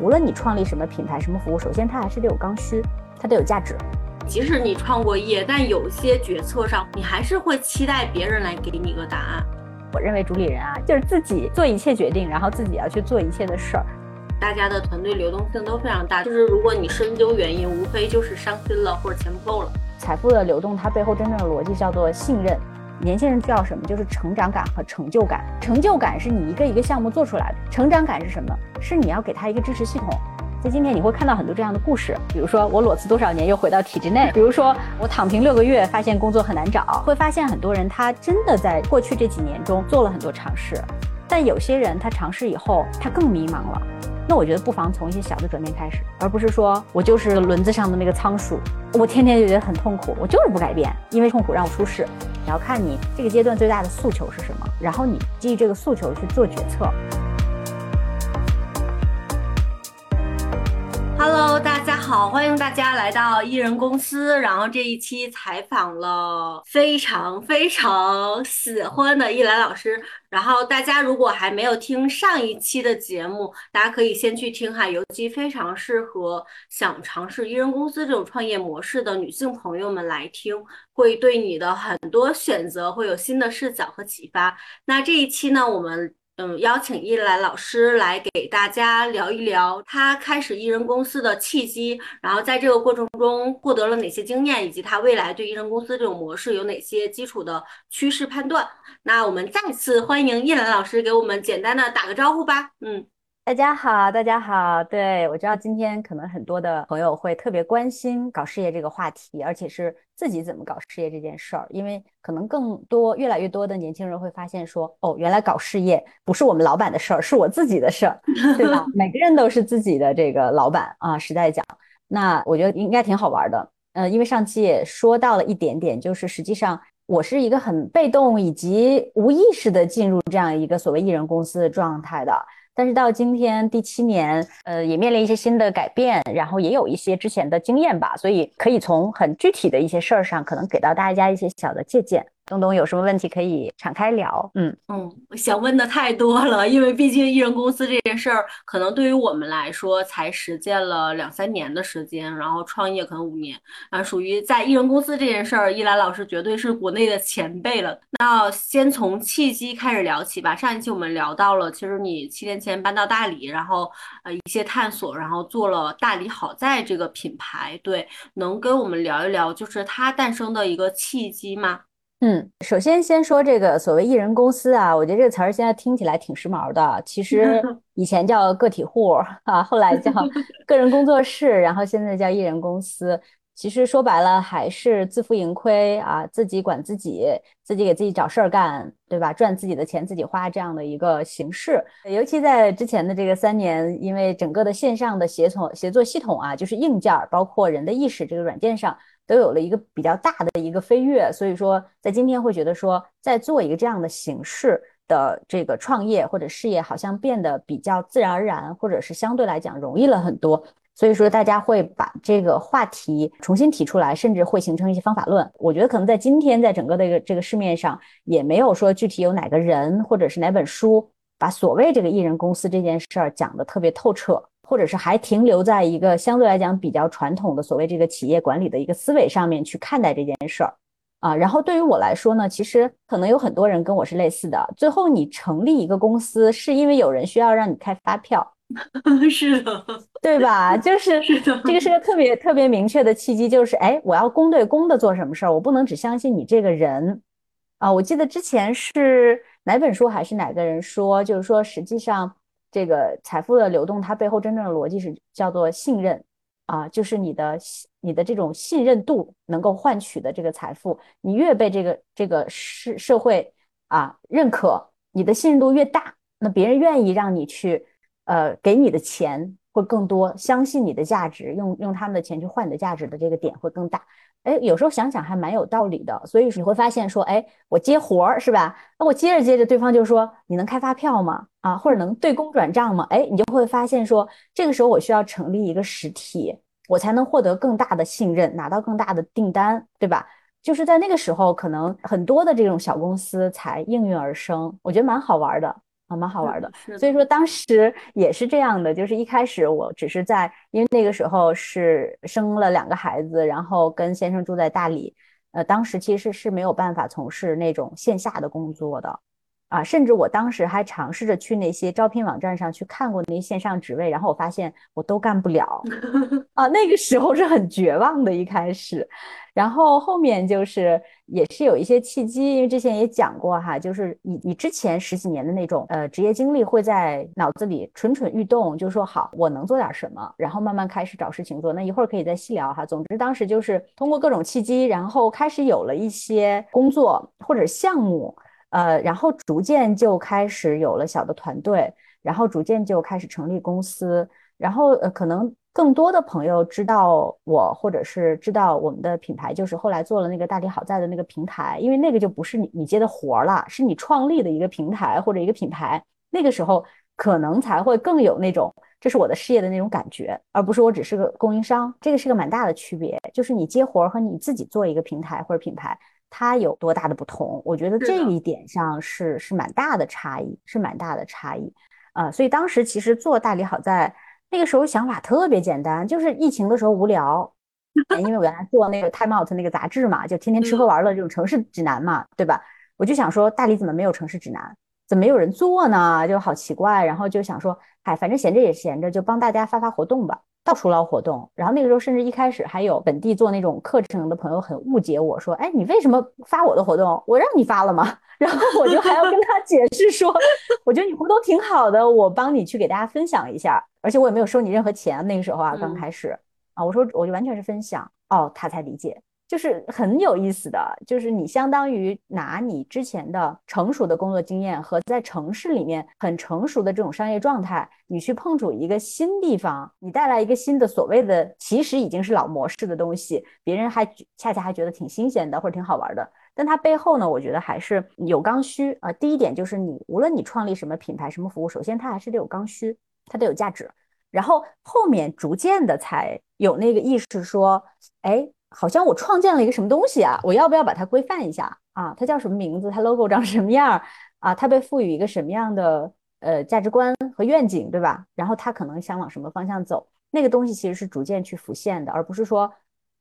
无论你创立什么品牌、什么服务，首先它还是得有刚需，它得有价值。即使你创过业，但有些决策上，你还是会期待别人来给你个答案。我认为主理人啊，就是自己做一切决定，然后自己要去做一切的事儿。大家的团队流动性都非常大，就是如果你深究原因，无非就是伤心了或者钱不够了。财富的流动，它背后真正的逻辑叫做信任。年轻人需要什么？就是成长感和成就感。成就感是你一个一个项目做出来的，成长感是什么？是你要给他一个支持系统。在今天你会看到很多这样的故事，比如说我裸辞多少年又回到体制内，比如说我躺平六个月发现工作很难找，会发现很多人他真的在过去这几年中做了很多尝试，但有些人他尝试以后他更迷茫了。那我觉得不妨从一些小的转变开始，而不是说我就是轮子上的那个仓鼠，我天天就觉得很痛苦，我就是不改变，因为痛苦让我舒适。你要看你这个阶段最大的诉求是什么，然后你基于这个诉求去做决策。Hello，大家好，欢迎大家来到艺人公司。然后这一期采访了非常非常喜欢的艺兰老师。然后大家如果还没有听上一期的节目，大家可以先去听哈，尤其非常适合想尝试艺人公司这种创业模式的女性朋友们来听，会对你的很多选择会有新的视角和启发。那这一期呢，我们。嗯，邀请一兰老师来给大家聊一聊他开始艺人公司的契机，然后在这个过程中获得了哪些经验，以及他未来对艺人公司这种模式有哪些基础的趋势判断。那我们再次欢迎一兰老师给我们简单的打个招呼吧。嗯。大家好，大家好。对我知道今天可能很多的朋友会特别关心搞事业这个话题，而且是自己怎么搞事业这件事儿，因为可能更多、越来越多的年轻人会发现说，哦，原来搞事业不是我们老板的事儿，是我自己的事儿，对吧？每个人都是自己的这个老板啊。实在讲，那我觉得应该挺好玩的。呃，因为上期也说到了一点点，就是实际上我是一个很被动以及无意识的进入这样一个所谓艺人公司的状态的。但是到今天第七年，呃，也面临一些新的改变，然后也有一些之前的经验吧，所以可以从很具体的一些事儿上，可能给到大家一些小的借鉴。东东有什么问题可以敞开聊？嗯嗯，想问的太多了，因为毕竟艺人公司这件事儿，可能对于我们来说才实践了两三年的时间，然后创业可能五年啊，属于在艺人公司这件事儿，依兰老师绝对是国内的前辈了。那先从契机开始聊起吧。上一期我们聊到了，其实你七年前搬到大理，然后呃一些探索，然后做了大理好在这个品牌，对，能跟我们聊一聊，就是它诞生的一个契机吗？嗯，首先先说这个所谓艺人公司啊，我觉得这个词儿现在听起来挺时髦的。其实 以前叫个体户啊，后来叫 个人工作室，然后现在叫艺人公司。其实说白了还是自负盈亏啊，自己管自己，自己给自己找事儿干，对吧？赚自己的钱自己花这样的一个形式。尤其在之前的这个三年，因为整个的线上的协同协作系统啊，就是硬件儿，包括人的意识这个软件上，都有了一个比较大的一个飞跃。所以说，在今天会觉得说，在做一个这样的形式的这个创业或者事业，好像变得比较自然而然，或者是相对来讲容易了很多。所以说，大家会把这个话题重新提出来，甚至会形成一些方法论。我觉得可能在今天，在整个的一个这个市面上，也没有说具体有哪个人或者是哪本书把所谓这个艺人公司这件事儿讲的特别透彻，或者是还停留在一个相对来讲比较传统的所谓这个企业管理的一个思维上面去看待这件事儿啊。然后对于我来说呢，其实可能有很多人跟我是类似的。最后你成立一个公司，是因为有人需要让你开发票。是的，对吧？就是这个是个特别特别明确的契机，就是哎，我要公对公的做什么事儿，我不能只相信你这个人啊。我记得之前是哪本书还是哪个人说，就是说实际上这个财富的流动，它背后真正的逻辑是叫做信任啊，就是你的你的这种信任度能够换取的这个财富，你越被这个这个社社会啊认可，你的信任度越大，那别人愿意让你去。呃，给你的钱会更多，相信你的价值，用用他们的钱去换你的价值的这个点会更大。哎，有时候想想还蛮有道理的。所以你会发现说，哎，我接活儿是吧？那我接着接着，对方就说你能开发票吗？啊，或者能对公转账吗？哎，你就会发现说，这个时候我需要成立一个实体，我才能获得更大的信任，拿到更大的订单，对吧？就是在那个时候，可能很多的这种小公司才应运而生。我觉得蛮好玩的。啊，蛮好玩的。所以说当时也是这样的，就是一开始我只是在，因为那个时候是生了两个孩子，然后跟先生住在大理，呃，当时其实是没有办法从事那种线下的工作的。啊，甚至我当时还尝试着去那些招聘网站上去看过那些线上职位，然后我发现我都干不了 啊。那个时候是很绝望的，一开始，然后后面就是也是有一些契机，因为之前也讲过哈，就是你你之前十几年的那种呃职业经历会在脑子里蠢蠢欲动，就说好我能做点什么，然后慢慢开始找事情做。那一会儿可以再细聊哈。总之当时就是通过各种契机，然后开始有了一些工作或者项目。呃，然后逐渐就开始有了小的团队，然后逐渐就开始成立公司，然后呃，可能更多的朋友知道我，或者是知道我们的品牌，就是后来做了那个大地好在的那个平台，因为那个就不是你你接的活儿了，是你创立的一个平台或者一个品牌，那个时候可能才会更有那种这是我的事业的那种感觉，而不是我只是个供应商，这个是个蛮大的区别，就是你接活儿和你自己做一个平台或者品牌。它有多大的不同？我觉得这一点上是是蛮大的差异，是蛮大的差异啊。所以当时其实做大理好在那个时候想法特别简单，就是疫情的时候无聊，因为我原来做那个 Time Out 那个杂志嘛，就天天吃喝玩乐这种城市指南嘛，对吧？我就想说大理怎么没有城市指南？怎么没有人做呢？就好奇怪。然后就想说，哎，反正闲着也闲着，就帮大家发发活动吧。到处捞活动，然后那个时候甚至一开始还有本地做那种课程的朋友很误解我说，哎，你为什么发我的活动？我让你发了吗？然后我就还要跟他解释说，我觉得你活动挺好的，我帮你去给大家分享一下，而且我也没有收你任何钱。那个时候啊，刚开始啊，我说我就完全是分享，哦，他才理解。就是很有意思的，就是你相当于拿你之前的成熟的工作经验和在城市里面很成熟的这种商业状态，你去碰触一个新地方，你带来一个新的所谓的其实已经是老模式的东西，别人还恰恰还觉得挺新鲜的或者挺好玩的。但它背后呢，我觉得还是有刚需啊。第一点就是你无论你创立什么品牌、什么服务，首先它还是得有刚需，它得有价值，然后后面逐渐的才有那个意识说，哎。好像我创建了一个什么东西啊，我要不要把它规范一下啊？它叫什么名字？它 logo 长什么样啊？它被赋予一个什么样的呃价值观和愿景，对吧？然后它可能想往什么方向走？那个东西其实是逐渐去浮现的，而不是说，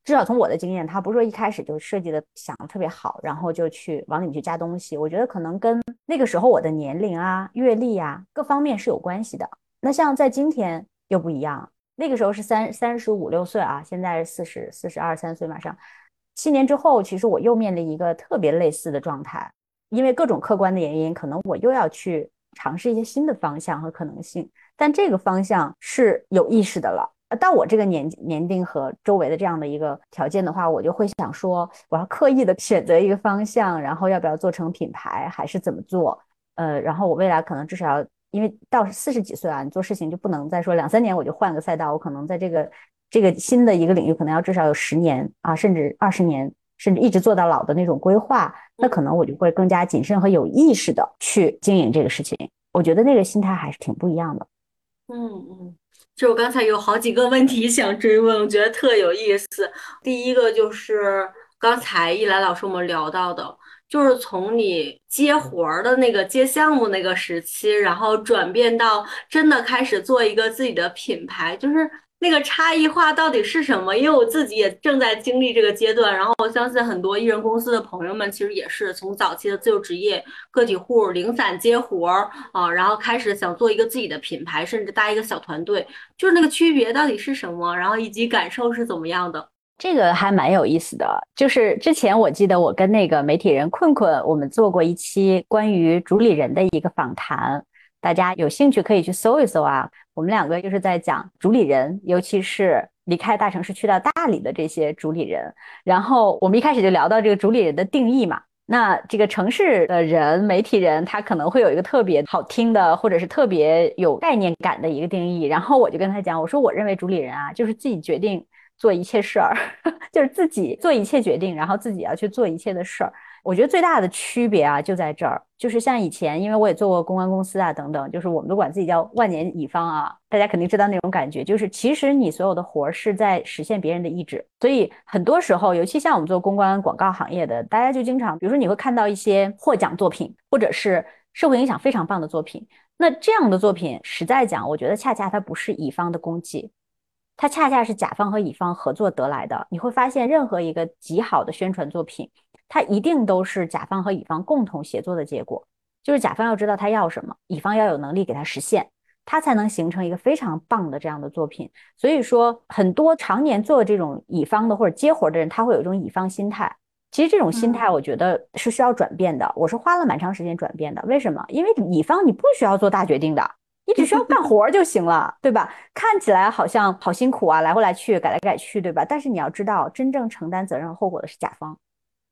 至少从我的经验，它不是说一开始就设计的想的特别好，然后就去往里面去加东西。我觉得可能跟那个时候我的年龄啊、阅历啊各方面是有关系的。那像在今天又不一样。那个时候是三三十五六岁啊，现在是四十四十二三岁，马上七年之后，其实我又面临一个特别类似的状态，因为各种客观的原因，可能我又要去尝试一些新的方向和可能性，但这个方向是有意识的了。到我这个年年龄和周围的这样的一个条件的话，我就会想说，我要刻意的选择一个方向，然后要不要做成品牌，还是怎么做？呃，然后我未来可能至少要。因为到四十几岁啊，你做事情就不能再说两三年我就换个赛道，我可能在这个这个新的一个领域，可能要至少有十年啊，甚至二十年，甚至一直做到老的那种规划，那可能我就会更加谨慎和有意识的去经营这个事情。我觉得那个心态还是挺不一样的。嗯嗯，就我刚才有好几个问题想追问，我觉得特有意思。第一个就是刚才一兰老师我们聊到的。就是从你接活儿的那个接项目那个时期，然后转变到真的开始做一个自己的品牌，就是那个差异化到底是什么？因为我自己也正在经历这个阶段，然后我相信很多艺人公司的朋友们其实也是从早期的自由职业、个体户、零散接活儿啊，然后开始想做一个自己的品牌，甚至搭一个小团队，就是那个区别到底是什么？然后以及感受是怎么样的？这个还蛮有意思的，就是之前我记得我跟那个媒体人困困，我们做过一期关于主理人的一个访谈，大家有兴趣可以去搜一搜啊。我们两个就是在讲主理人，尤其是离开大城市去到大理的这些主理人。然后我们一开始就聊到这个主理人的定义嘛。那这个城市的人，媒体人，他可能会有一个特别好听的，或者是特别有概念感的一个定义。然后我就跟他讲，我说我认为主理人啊，就是自己决定。做一切事儿，就是自己做一切决定，然后自己要去做一切的事儿。我觉得最大的区别啊，就在这儿，就是像以前，因为我也做过公关公司啊，等等，就是我们都管自己叫万年乙方啊，大家肯定知道那种感觉，就是其实你所有的活儿是在实现别人的意志，所以很多时候，尤其像我们做公关广告行业的，大家就经常，比如说你会看到一些获奖作品，或者是。社会影响非常棒的作品。那这样的作品，实在讲，我觉得恰恰它不是乙方的功绩，它恰恰是甲方和乙方合作得来的。你会发现，任何一个极好的宣传作品，它一定都是甲方和乙方共同协作的结果。就是甲方要知道他要什么，乙方要有能力给他实现，他才能形成一个非常棒的这样的作品。所以说，很多常年做这种乙方的或者接活的人，他会有一种乙方心态。其实这种心态，我觉得是需要转变的。我是花了蛮长时间转变的。为什么？因为乙方你不需要做大决定的，你只需要干活就行了，对吧？看起来好像好辛苦啊，来回来去，改来改去，对吧？但是你要知道，真正承担责任和后果的是甲方，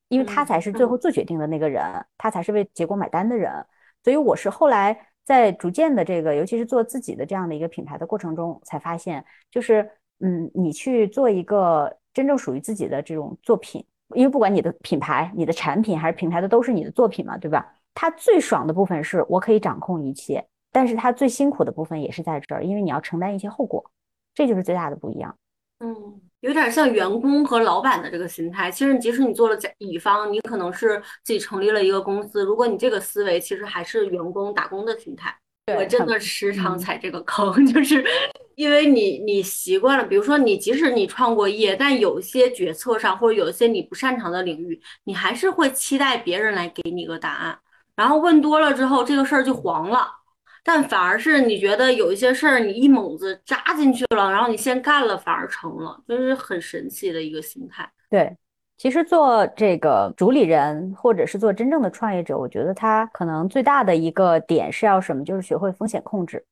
因为他才是最后做决定的那个人，他才是为结果买单的人。所以我是后来在逐渐的这个，尤其是做自己的这样的一个品牌的过程中，才发现，就是嗯，你去做一个真正属于自己的这种作品。因为不管你的品牌、你的产品还是平台的，都是你的作品嘛，对吧？它最爽的部分是我可以掌控一切，但是它最辛苦的部分也是在这儿，因为你要承担一些后果，这就是最大的不一样。嗯，有点像员工和老板的这个心态。其实，即使你做了甲乙方，你可能是自己成立了一个公司，如果你这个思维其实还是员工打工的心态。我真的时常踩这个坑，就是因为你你习惯了，比如说你即使你创过业，但有些决策上或者有一些你不擅长的领域，你还是会期待别人来给你个答案，然后问多了之后，这个事儿就黄了。但反而是你觉得有一些事儿，你一猛子扎进去了，然后你先干了，反而成了，就是很神奇的一个心态。对。其实做这个主理人，或者是做真正的创业者，我觉得他可能最大的一个点是要什么，就是学会风险控制。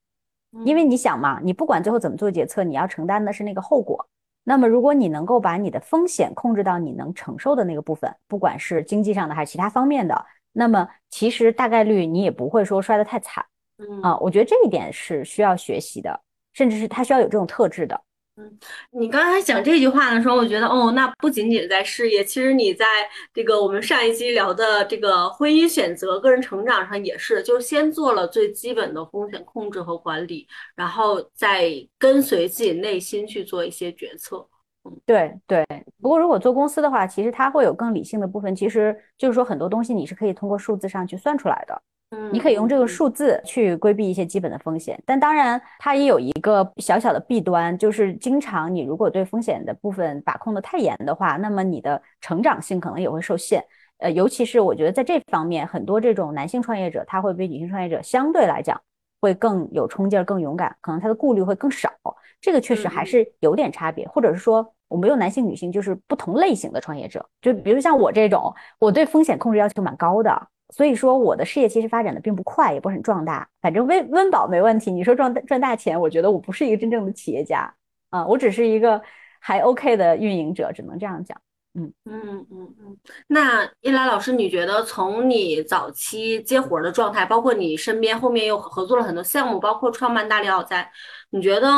因为你想嘛，你不管最后怎么做决策，你要承担的是那个后果。那么如果你能够把你的风险控制到你能承受的那个部分，不管是经济上的还是其他方面的，那么其实大概率你也不会说摔得太惨。嗯啊，我觉得这一点是需要学习的，甚至是他需要有这种特质的。嗯，你刚才讲这句话的时候，我觉得哦，那不仅仅在事业，其实你在这个我们上一期聊的这个婚姻选择、个人成长上也是，就是先做了最基本的风险控制和管理，然后再跟随自己内心去做一些决策。嗯，对对。不过如果做公司的话，其实它会有更理性的部分，其实就是说很多东西你是可以通过数字上去算出来的。你可以用这个数字去规避一些基本的风险，但当然它也有一个小小的弊端，就是经常你如果对风险的部分把控的太严的话，那么你的成长性可能也会受限。呃，尤其是我觉得在这方面，很多这种男性创业者他会比女性创业者相对来讲会更有冲劲儿、更勇敢，可能他的顾虑会更少。这个确实还是有点差别，或者是说我没有男性、女性，就是不同类型的创业者，就比如像我这种，我对风险控制要求蛮高的。所以说，我的事业其实发展的并不快，也不是很壮大。反正温温饱没问题。你说赚赚大钱，我觉得我不是一个真正的企业家啊，我只是一个还 OK 的运营者，只能这样讲。嗯嗯嗯嗯。那一来老师，你觉得从你早期接活的状态，包括你身边后面又合作了很多项目，包括创办大力奥在，你觉得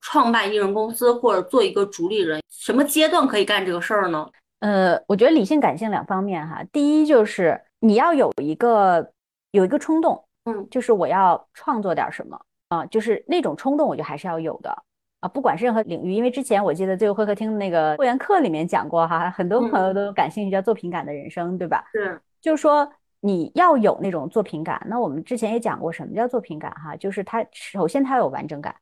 创办艺人公司或者做一个主理人，什么阶段可以干这个事儿呢？呃，我觉得理性感性两方面哈。第一就是你要有一个有一个冲动，嗯，就是我要创作点什么啊，就是那种冲动，我觉得还是要有的啊。不管是任何领域，因为之前我记得最后会客厅那个会员课里面讲过哈，很多朋友都感兴趣叫作品感的人生，对吧？是，就是说你要有那种作品感。那我们之前也讲过什么叫作品感哈，就是它首先它有完整感，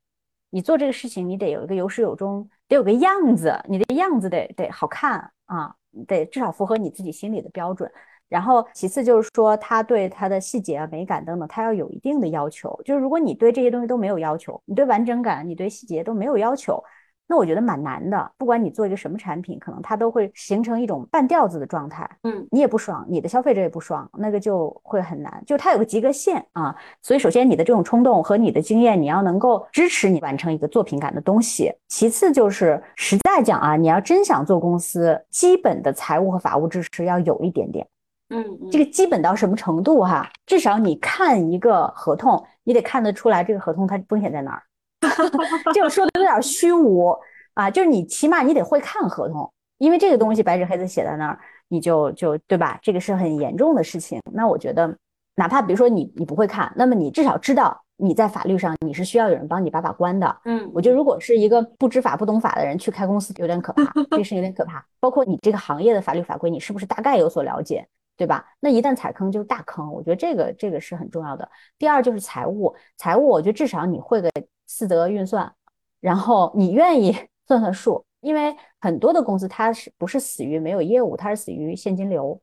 你做这个事情你得有一个有始有终，得有个样子，你的样子得得好看。啊，得至少符合你自己心里的标准。然后其次就是说，他对他的细节啊、美感等等，他要有一定的要求。就是如果你对这些东西都没有要求，你对完整感、你对细节都没有要求。那我觉得蛮难的，不管你做一个什么产品，可能它都会形成一种半吊子的状态。嗯，你也不爽，你的消费者也不爽，那个就会很难。就它有个及格线啊，所以首先你的这种冲动和你的经验，你要能够支持你完成一个作品感的东西。其次就是实在讲啊，你要真想做公司，基本的财务和法务知识要有一点点。嗯，这个基本到什么程度哈？至少你看一个合同，你得看得出来这个合同它风险在哪儿。这个说的有点虚无啊，就是你起码你得会看合同，因为这个东西白纸黑字写在那儿，你就就对吧？这个是很严重的事情。那我觉得，哪怕比如说你你不会看，那么你至少知道你在法律上你是需要有人帮你把把关的。嗯，我觉得如果是一个不知法不懂法的人去开公司，有点可怕，这事有点可怕。包括你这个行业的法律法规，你是不是大概有所了解？对吧？那一旦踩坑就是大坑，我觉得这个这个是很重要的。第二就是财务，财务我觉得至少你会个四则运算，然后你愿意 算算数，因为很多的公司它是不是死于没有业务，它是死于现金流。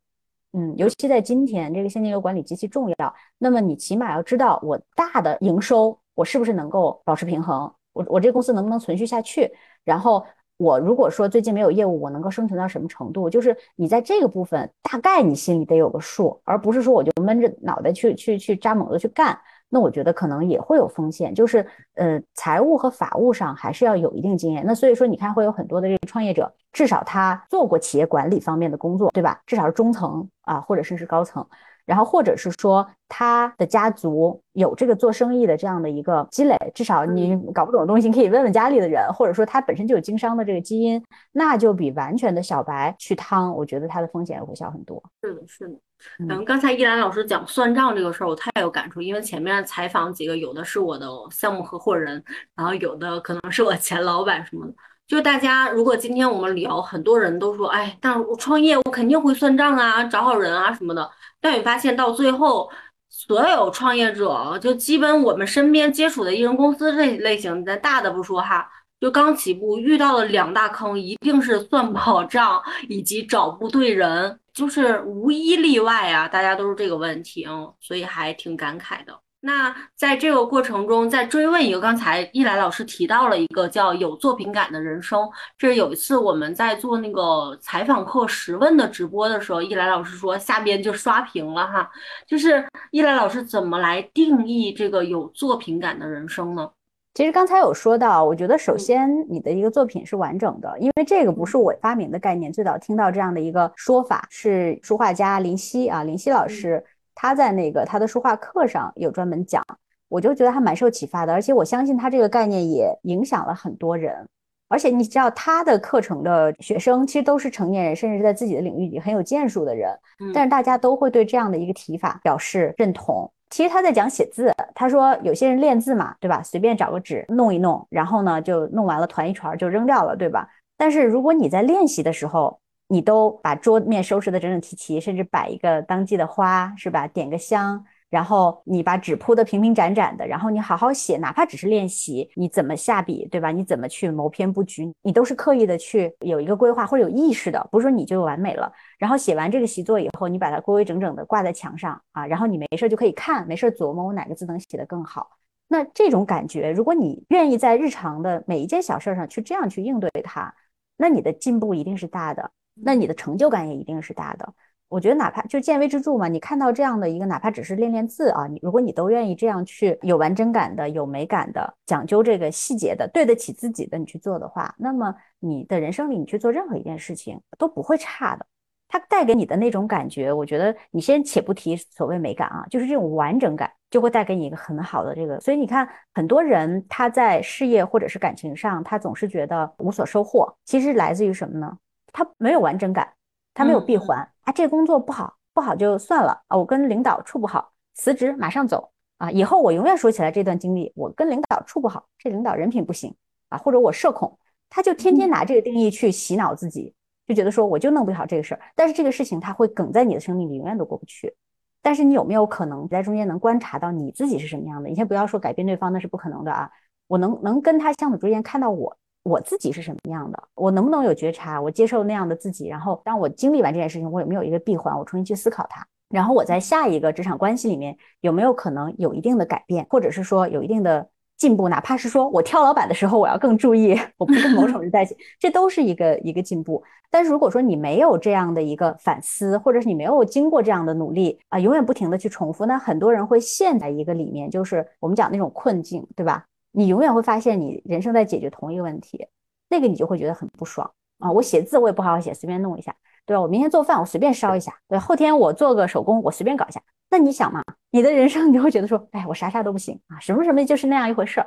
嗯，尤其在今天，这个现金流管理极其重要。那么你起码要知道，我大的营收我是不是能够保持平衡，我我这公司能不能存续下去，然后。我如果说最近没有业务，我能够生存到什么程度？就是你在这个部分大概你心里得有个数，而不是说我就闷着脑袋去去去扎猛子去干。那我觉得可能也会有风险，就是呃财务和法务上还是要有一定经验。那所以说你看会有很多的这个创业者，至少他做过企业管理方面的工作，对吧？至少是中层啊，或者甚至高层。然后，或者是说他的家族有这个做生意的这样的一个积累，至少你搞不懂的东西，你可以问问家里的人，或者说他本身就有经商的这个基因，那就比完全的小白去趟，我觉得他的风险会小很多。是的，是的。嗯，刚才依兰老师讲算账这个事儿，我太有感触，因为前面采访几个，有的是我的项目合伙人，然后有的可能是我前老板什么的。就大家，如果今天我们聊，很多人都说，哎，但我创业，我肯定会算账啊，找好人啊什么的。但你发现到最后，所有创业者，就基本我们身边接触的艺人公司这类型，咱大的不说哈，就刚起步遇到了两大坑，一定是算不好账以及找不对人，就是无一例外啊，大家都是这个问题，所以还挺感慨的。那在这个过程中，再追问一个，刚才一来老师提到了一个叫有作品感的人生。这是有一次我们在做那个采访课十问的直播的时候，一来老师说下边就刷屏了哈。就是一来老师怎么来定义这个有作品感的人生呢？其实刚才有说到，我觉得首先你的一个作品是完整的，因为这个不是我发明的概念，最早听到这样的一个说法是书画家林夕啊，林夕老师。他在那个他的书画课上有专门讲，我就觉得还蛮受启发的，而且我相信他这个概念也影响了很多人。而且你知道他的课程的学生其实都是成年人，甚至是在自己的领域里很有建树的人，但是大家都会对这样的一个提法表示认同。其实他在讲写字，他说有些人练字嘛，对吧？随便找个纸弄一弄，然后呢就弄完了团一团就扔掉了，对吧？但是如果你在练习的时候，你都把桌面收拾的整整齐齐，甚至摆一个当季的花，是吧？点个香，然后你把纸铺的平平展展的，然后你好好写，哪怕只是练习，你怎么下笔，对吧？你怎么去谋篇布局，你都是刻意的去有一个规划或者有意识的，不是说你就完美了。然后写完这个习作以后，你把它规规整整的挂在墙上啊，然后你没事就可以看，没事琢磨我哪个字能写得更好。那这种感觉，如果你愿意在日常的每一件小事上去这样去应对它，那你的进步一定是大的。那你的成就感也一定是大的。我觉得哪怕就见微知著嘛，你看到这样的一个，哪怕只是练练字啊，你如果你都愿意这样去有完整感的、有美感的、讲究这个细节的、对得起自己的，你去做的话，那么你的人生里你去做任何一件事情都不会差的。它带给你的那种感觉，我觉得你先且不提所谓美感啊，就是这种完整感就会带给你一个很好的这个。所以你看，很多人他在事业或者是感情上，他总是觉得无所收获，其实来自于什么呢？他没有完整感，他没有闭环啊！这工作不好，不好就算了啊！我跟领导处不好，辞职马上走啊！以后我永远说起来这段经历，我跟领导处不好，这领导人品不行啊，或者我社恐，他就天天拿这个定义去洗脑自己，就觉得说我就弄不好这个事儿。但是这个事情他会梗在你的生命里，永远都过不去。但是你有没有可能在中间能观察到你自己是什么样的？你先不要说改变对方，那是不可能的啊！我能能跟他相处之间看到我。我自己是什么样的？我能不能有觉察？我接受那样的自己，然后当我经历完这件事情，我有没有一个闭环？我重新去思考它，然后我在下一个职场关系里面有没有可能有一定的改变，或者是说有一定的进步？哪怕是说我挑老板的时候，我要更注意，我不跟某种人在一起，这都是一个一个进步。但是如果说你没有这样的一个反思，或者是你没有经过这样的努力啊，永远不停的去重复，那很多人会陷在一个里面，就是我们讲那种困境，对吧？你永远会发现，你人生在解决同一个问题，那个你就会觉得很不爽啊！我写字我也不好好写，随便弄一下，对吧？我明天做饭我随便烧一下，对，后天我做个手工我随便搞一下。那你想嘛，你的人生 你就会觉得说，哎，我啥啥都不行啊，什么什么就是那样一回事儿。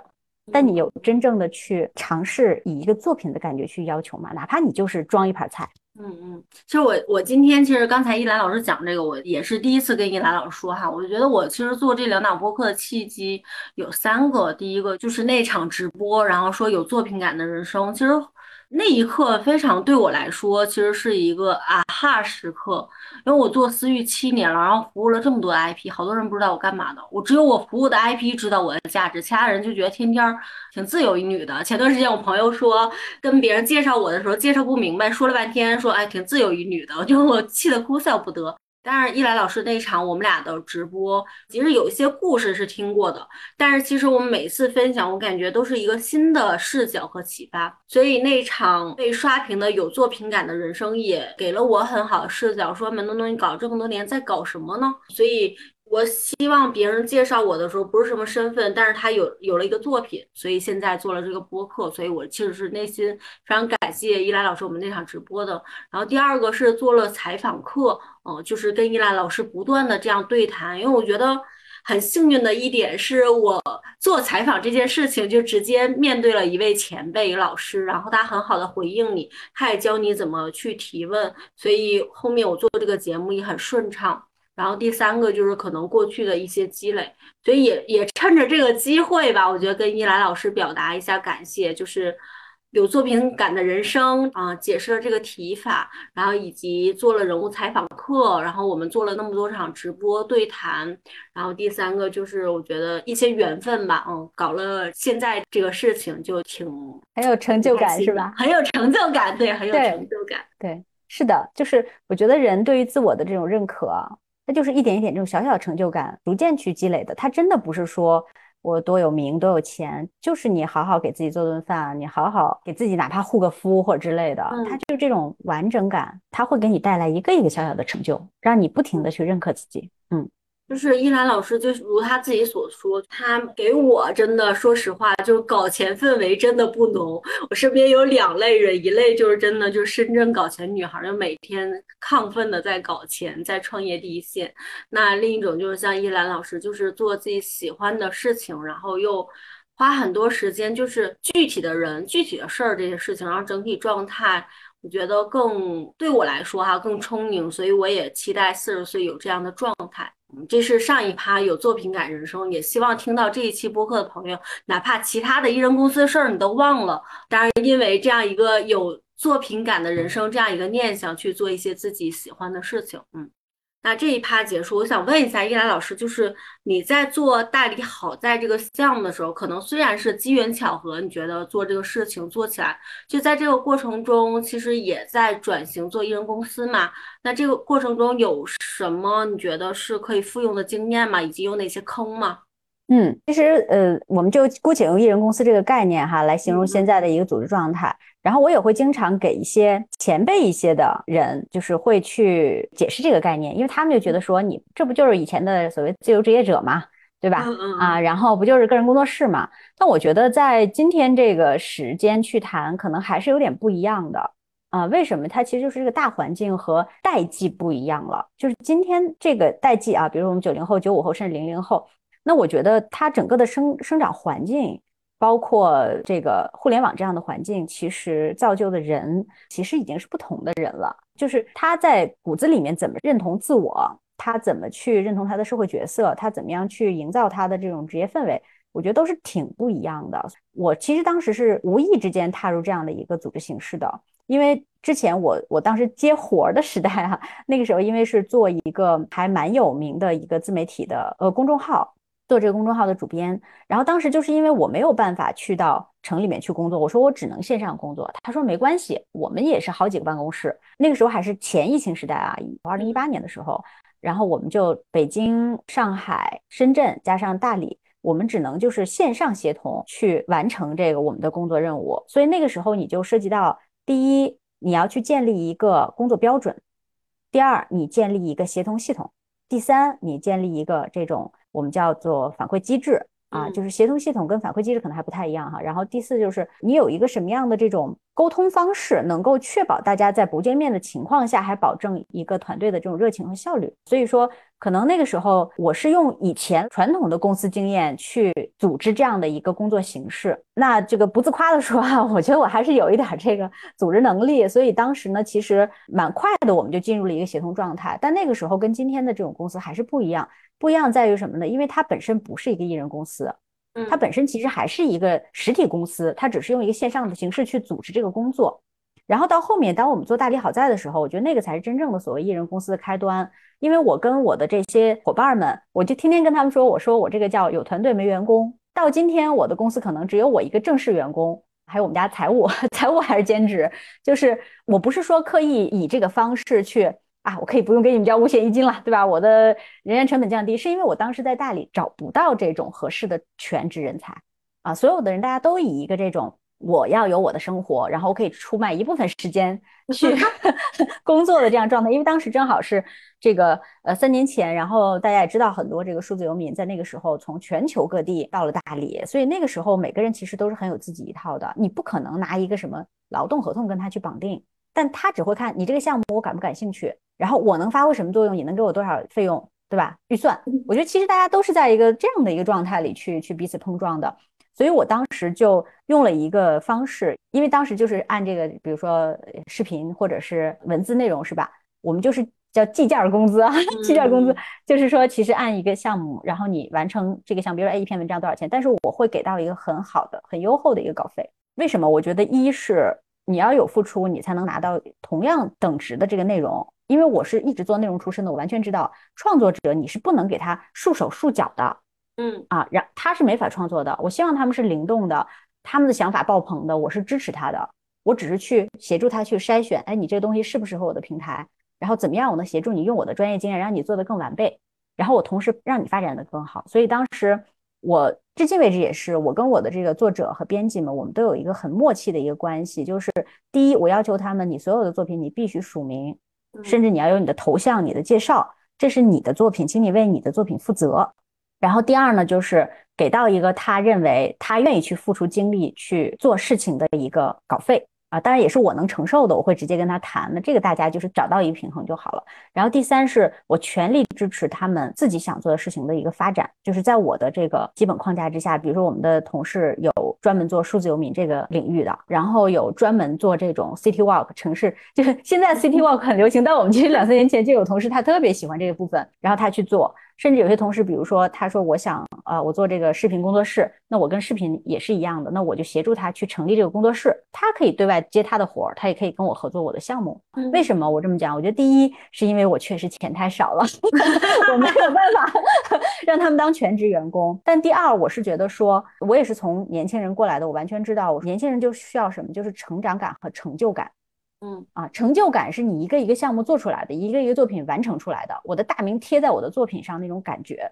但你有真正的去尝试以一个作品的感觉去要求吗？哪怕你就是装一盘菜。嗯嗯，其实我我今天其实刚才一兰老师讲这个，我也是第一次跟一兰老师说哈，我觉得我其实做这两档播客的契机有三个，第一个就是那场直播，然后说有作品感的人生，其实。那一刻非常对我来说，其实是一个啊哈时刻，因为我做私域七年了，然后服务了这么多 IP，好多人不知道我干嘛的，我只有我服务的 IP 知道我的价值，其他人就觉得天天挺自由一女的。前段时间我朋友说跟别人介绍我的时候介绍不明白，说了半天说哎挺自由一女的，我就我气得哭笑不得。当然，一来老师那场我们俩的直播，其实有一些故事是听过的，但是其实我们每次分享，我感觉都是一个新的视角和启发。所以那场被刷屏的有作品感的人生，也给了我很好的视角，说门东东你搞这么多年在搞什么呢？所以。我希望别人介绍我的时候不是什么身份，但是他有有了一个作品，所以现在做了这个播客，所以我其实是内心非常感谢依兰老师我们那场直播的。然后第二个是做了采访课，嗯，就是跟依兰老师不断的这样对谈，因为我觉得很幸运的一点是我做采访这件事情就直接面对了一位前辈老师，然后他很好的回应你，他也教你怎么去提问，所以后面我做这个节目也很顺畅。然后第三个就是可能过去的一些积累，所以也也趁着这个机会吧，我觉得跟依兰老师表达一下感谢，就是有作品感的人生啊，解释了这个提法，然后以及做了人物采访课，然后我们做了那么多场直播对谈，然后第三个就是我觉得一些缘分吧，嗯，搞了现在这个事情就挺很有成就感是吧？很有成就感，对，很有成就感，对，是的，就是我觉得人对于自我的这种认可。那就是一点一点这种小小的成就感，逐渐去积累的。它真的不是说我多有名、多有钱，就是你好好给自己做顿饭，你好好给自己哪怕护个肤或者之类的，它就是这种完整感，它会给你带来一个一个小小的成就，让你不停的去认可自己。嗯。就是依兰老师，就如他自己所说，他给我真的，说实话，就搞钱氛围真的不浓。我身边有两类人，一类就是真的就是深圳搞钱女孩，就每天亢奋的在搞钱，在创业第一线。那另一种就是像依兰老师，就是做自己喜欢的事情，然后又花很多时间，就是具体的人、具体的事儿这些事情，然后整体状态，我觉得更对我来说哈更充盈，所以我也期待四十岁有这样的状态。这是上一趴有作品感人生，也希望听到这一期播客的朋友，哪怕其他的艺人公司的事儿你都忘了，当然因为这样一个有作品感的人生，这样一个念想去做一些自己喜欢的事情，嗯。那这一趴结束，我想问一下依兰老师，就是你在做代理好在这个项目的时候，可能虽然是机缘巧合，你觉得做这个事情做起来，就在这个过程中，其实也在转型做艺人公司嘛？那这个过程中有什么你觉得是可以复用的经验吗？以及有哪些坑吗？嗯，其实呃，我们就姑且用艺人公司这个概念哈来形容现在的一个组织状态。然后我也会经常给一些前辈一些的人，就是会去解释这个概念，因为他们就觉得说你这不就是以前的所谓自由职业者嘛，对吧？啊，然后不就是个人工作室嘛？但我觉得在今天这个时间去谈，可能还是有点不一样的啊。为什么？它其实就是这个大环境和代际不一样了。就是今天这个代际啊，比如我们九零后、九五后，甚至零零后。那我觉得它整个的生生长环境，包括这个互联网这样的环境，其实造就的人其实已经是不同的人了。就是他在骨子里面怎么认同自我，他怎么去认同他的社会角色，他怎么样去营造他的这种职业氛围，我觉得都是挺不一样的。我其实当时是无意之间踏入这样的一个组织形式的，因为之前我我当时接活儿的时代哈，那个时候因为是做一个还蛮有名的一个自媒体的呃公众号。做这个公众号的主编，然后当时就是因为我没有办法去到城里面去工作，我说我只能线上工作。他说没关系，我们也是好几个办公室。那个时候还是前疫情时代啊，二零一八年的时候，然后我们就北京、上海、深圳加上大理，我们只能就是线上协同去完成这个我们的工作任务。所以那个时候你就涉及到，第一，你要去建立一个工作标准；第二，你建立一个协同系统；第三，你建立一个这种。我们叫做反馈机制啊，就是协同系统跟反馈机制可能还不太一样哈。然后第四就是你有一个什么样的这种。沟通方式能够确保大家在不见面的情况下，还保证一个团队的这种热情和效率。所以说，可能那个时候我是用以前传统的公司经验去组织这样的一个工作形式。那这个不自夸的说啊，我觉得我还是有一点这个组织能力。所以当时呢，其实蛮快的，我们就进入了一个协同状态。但那个时候跟今天的这种公司还是不一样，不一样在于什么呢？因为它本身不是一个艺人公司。它本身其实还是一个实体公司，它只是用一个线上的形式去组织这个工作。然后到后面，当我们做大理好在的时候，我觉得那个才是真正的所谓艺人公司的开端。因为我跟我的这些伙伴们，我就天天跟他们说，我说我这个叫有团队没员工。到今天，我的公司可能只有我一个正式员工，还有我们家财务，财务还是兼职。就是我不是说刻意以这个方式去啊，我可以不用给你们交五险一金了，对吧？我的人员成本降低，是因为我当时在大理找不到这种合适的全职人才啊。所有的人大家都以一个这种。我要有我的生活，然后我可以出卖一部分时间去 工作的这样状态，因为当时正好是这个呃三年前，然后大家也知道很多这个数字游民在那个时候从全球各地到了大理，所以那个时候每个人其实都是很有自己一套的，你不可能拿一个什么劳动合同跟他去绑定，但他只会看你这个项目我感不感兴趣，然后我能发挥什么作用，你能给我多少费用，对吧？预算，我觉得其实大家都是在一个这样的一个状态里去去彼此碰撞的。所以我当时就用了一个方式，因为当时就是按这个，比如说视频或者是文字内容，是吧？我们就是叫计件工资啊，计件工资就是说，其实按一个项目，然后你完成这个项目，比如说哎一篇文章多少钱，但是我会给到一个很好的、很优厚的一个稿费。为什么？我觉得一是你要有付出，你才能拿到同样等值的这个内容。因为我是一直做内容出身的，我完全知道创作者你是不能给他束手束脚的。嗯啊，然他是没法创作的。我希望他们是灵动的，他们的想法爆棚的，我是支持他的。我只是去协助他去筛选，哎，你这个东西适不适合我的平台？然后怎么样，我能协助你用我的专业经验，让你做得更完备。然后我同时让你发展的更好。所以当时我至今为止也是，我跟我的这个作者和编辑们，我们都有一个很默契的一个关系，就是第一，我要求他们，你所有的作品你必须署名，甚至你要有你的头像、你的介绍，这是你的作品，请你为你的作品负责。然后第二呢，就是给到一个他认为他愿意去付出精力去做事情的一个稿费。啊，当然也是我能承受的，我会直接跟他谈。那这个大家就是找到一个平衡就好了。然后第三是我全力支持他们自己想做的事情的一个发展，就是在我的这个基本框架之下。比如说我们的同事有专门做数字游民这个领域的，然后有专门做这种 city walk 城市，就是现在 city walk 很流行，但我们其实两三年前就有同事他特别喜欢这个部分，然后他去做。甚至有些同事，比如说他说我想啊，我做这个视频工作室，那我跟视频也是一样的，那我就协助他去成立这个工作室，他可以对外。接他的活儿，他也可以跟我合作我的项目。为什么我这么讲？我觉得第一是因为我确实钱太少了，我没有办法 让他们当全职员工。但第二，我是觉得说，我也是从年轻人过来的，我完全知道，我年轻人就需要什么，就是成长感和成就感。嗯啊，成就感是你一个一个项目做出来的，一个一个作品完成出来的，我的大名贴在我的作品上那种感觉。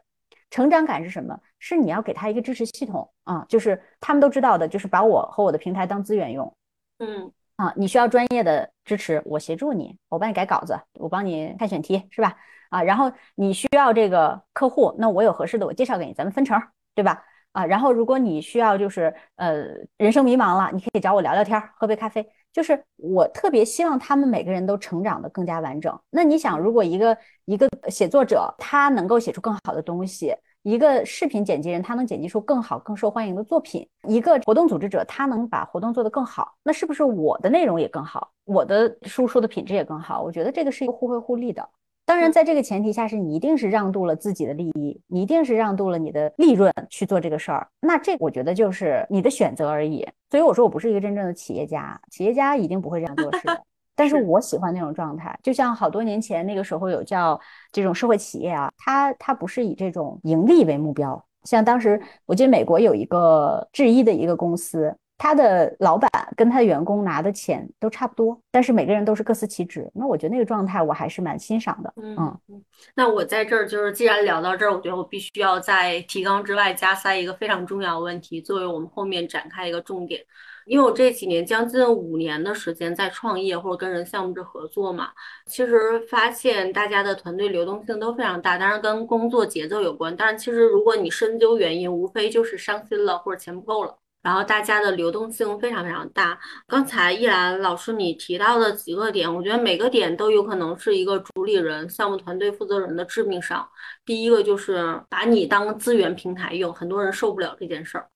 成长感是什么？是你要给他一个支持系统啊，就是他们都知道的，就是把我和我的平台当资源用。嗯啊，你需要专业的支持，我协助你，我帮你改稿子，我帮你看选题，是吧？啊，然后你需要这个客户，那我有合适的，我介绍给你，咱们分成，对吧？啊，然后如果你需要就是呃人生迷茫了，你可以找我聊聊天，喝杯咖啡。就是我特别希望他们每个人都成长的更加完整。那你想，如果一个一个写作者他能够写出更好的东西？一个视频剪辑人，他能剪辑出更好、更受欢迎的作品；一个活动组织者，他能把活动做得更好。那是不是我的内容也更好，我的输出的品质也更好？我觉得这个是一个互惠互利的。当然，在这个前提下，是你一定是让渡了自己的利益，你一定是让渡了你的利润去做这个事儿。那这我觉得就是你的选择而已。所以我说，我不是一个真正的企业家，企业家一定不会这样做事的。但是我喜欢那种状态，就像好多年前那个时候有叫这种社会企业啊，它它不是以这种盈利为目标。像当时我记得美国有一个制衣的一个公司，他的老板跟他的员工拿的钱都差不多，但是每个人都是各司其职。那我觉得那个状态我还是蛮欣赏的。嗯嗯。那我在这儿就是，既然聊到这儿，我觉得我必须要在提纲之外加塞一个非常重要的问题，作为我们后面展开一个重点。因为我这几年将近五年的时间在创业或者跟人项目制合作嘛，其实发现大家的团队流动性都非常大，当然跟工作节奏有关。但是其实如果你深究原因，无非就是伤心了或者钱不够了。然后大家的流动性非常非常大。刚才依然老师你提到的几个点，我觉得每个点都有可能是一个主理人、项目团队负责人的致命伤。第一个就是把你当资源平台用，很多人受不了这件事儿。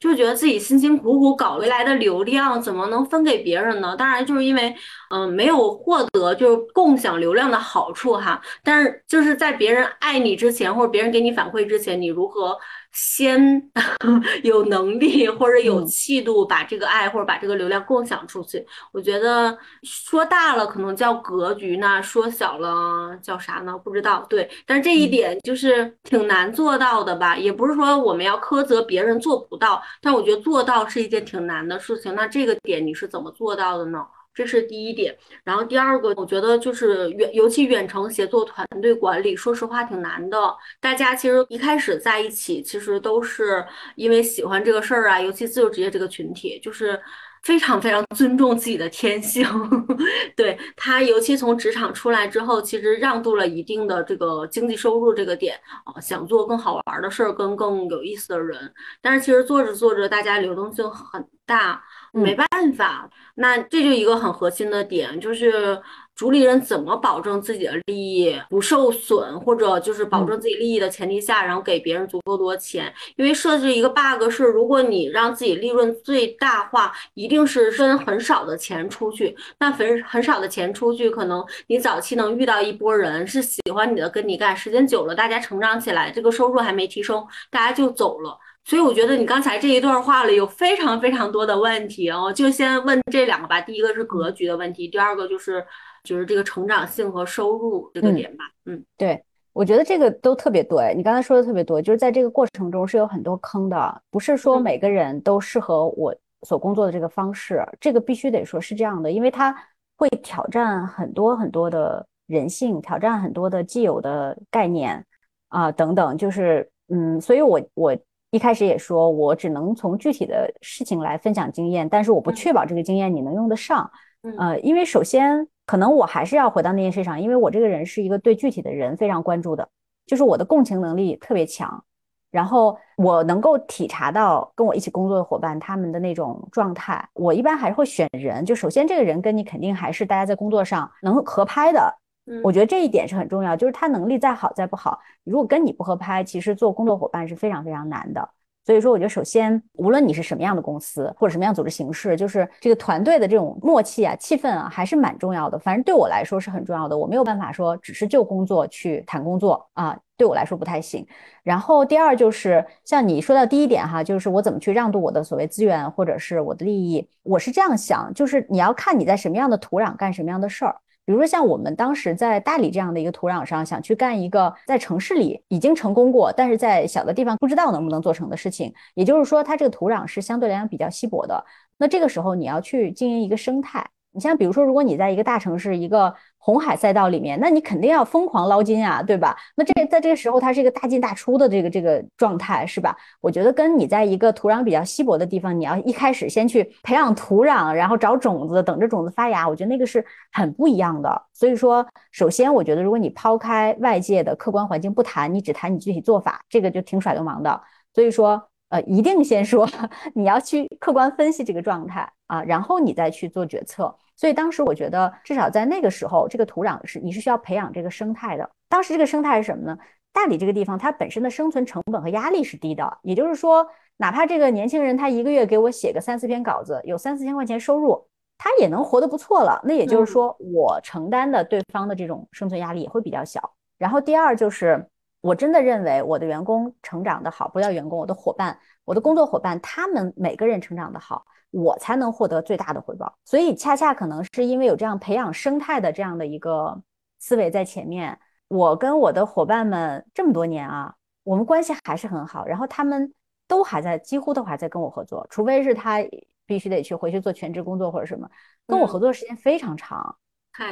就觉得自己辛辛苦苦搞回来的流量怎么能分给别人呢？当然就是因为，嗯，没有获得就是共享流量的好处哈。但是就是在别人爱你之前，或者别人给你反馈之前，你如何先 有能力或者有嗯气度把这个爱或者把这个流量共享出去。我觉得说大了可能叫格局那说小了叫啥呢？不知道。对，但是这一嗯点就是挺难做到的吧？也不是说我们要苛责别人做不到，但我觉得做到是一件挺难的事情。那这个点你是怎么做到的呢？这是第一点，然后第二个，我觉得就是远，尤其远程协作团队管理，说实话挺难的。大家其实一开始在一起，其实都是因为喜欢这个事儿啊，尤其自由职业这个群体，就是非常非常尊重自己的天性。对他，尤其从职场出来之后，其实让渡了一定的这个经济收入这个点啊，想做更好玩的事儿，跟更有意思的人。但是其实做着做着，大家流动性很大，没嗯办法。那这就一个很核心的点，就是主理人怎么保证自己的利益不受损，或者就是保嗯证自己利益的前提下，然后给别人足够多钱。因为设置一个 bug 是，如果你让自己利润最大化，一定是分很少的钱出去。那分很少的钱出去，可能你早期能遇到一波人是喜欢你的，跟你干，时间久了，大家成长起来，这个收入还没提升，大家就走了。所以我觉得你刚才这一段话里有非常非常多的问题哦，就先问这两个吧。第一个是格嗯局的问题，第二个就是就是这个成长性和收入这个嗯。点吧。嗯对，我觉得这个都特别对，你刚才说的特别多，就是在这个过程中是有很多坑的，不是说嗯每个人都适合我所工作的这个方式，这个必须得说是这样的，因为它会挑战很多很多的人性，挑战很多的既有的概念啊、等等，就是嗯，所以我我一开始也说我只能从具体的事情来分享经验，但是我不嗯确保这个经验你能用得上。嗯呃，因为首先可能我还是要回到那件事上，因为我这个人是一个对具体的人非常关注的，就是我的共情能力特别强，然后我能够体察到跟我一起工作的伙伴他们的那种状态。我一般还是会选人，就首先这个人跟你肯定还是大家在工作上能合拍的。我觉得这一点是很重要，就是他能力再好再不好，如果跟你不合拍，其实做工作伙伴是非常非常难的。所以说，我觉得首先，无论你是什么样的公司或者什么样组织形式，就是这个团队的这种默契啊、气氛啊，还是蛮重要的。反正对我来说是很重要的，我没有办法说只是就工作去谈工作啊，对我来说不太行。然后第二就是像你说到第一点哈，就是我怎么去让渡我的所谓资源或者是我的利益，我是这样想，就是你要看你在什么样的土壤干什么样的事儿。比如说像我们当时在大理这样的一个土壤上，想去干一个在城市里已经成功过，但是在小的地方不知道能不能做成的事情。也就是说，它这个土壤是相对来讲比较稀薄的。那这个时候你要去经营一个生态。你像比如说，如果你在一个大城市、一个红海赛道里面，那你肯定要疯狂捞金啊，对吧？那这在这个时候，它是一个大进大出的这个这个状态，是吧？我觉得跟你在一个土壤比较稀薄的地方，你要一开始先去培养土壤，然后找种子，等着种子发芽，我觉得那个是很不一样的。所以说，首先我觉得，如果你抛开外界的客观环境不谈，你只谈你具体做法，这个就挺耍流氓的。所以说，呃，一定先说 你要去客观分析这个状态啊，然后你再去做决策。所以当时我觉得，至少在那个时候，这个土壤是你是需要培养这个生态的。当时这个生态是什么呢？大理这个地方，它本身的生存成本和压力是低的，也就是说，哪怕这个年轻人他一个月给我写个三四篇稿子，有三四千块钱收入，他也能活得不错了。那也就是说，我承担的对方的这种生存压力也会比较小。然后第二就是，我真的认为我的员工成长的好，不要员工，我的伙伴，我的工作伙伴，他们每个人成长的好。我才能获得最大的回报。所以恰恰可能是因为有这样培养生态的这样的一个思维在前面，我跟我的伙伴们这么多年啊，我们关系还是很好。然后他们都还在，几乎都还在跟我合作，除非是他必须得去回去做全职工作或者什么，跟我合作时间非常长，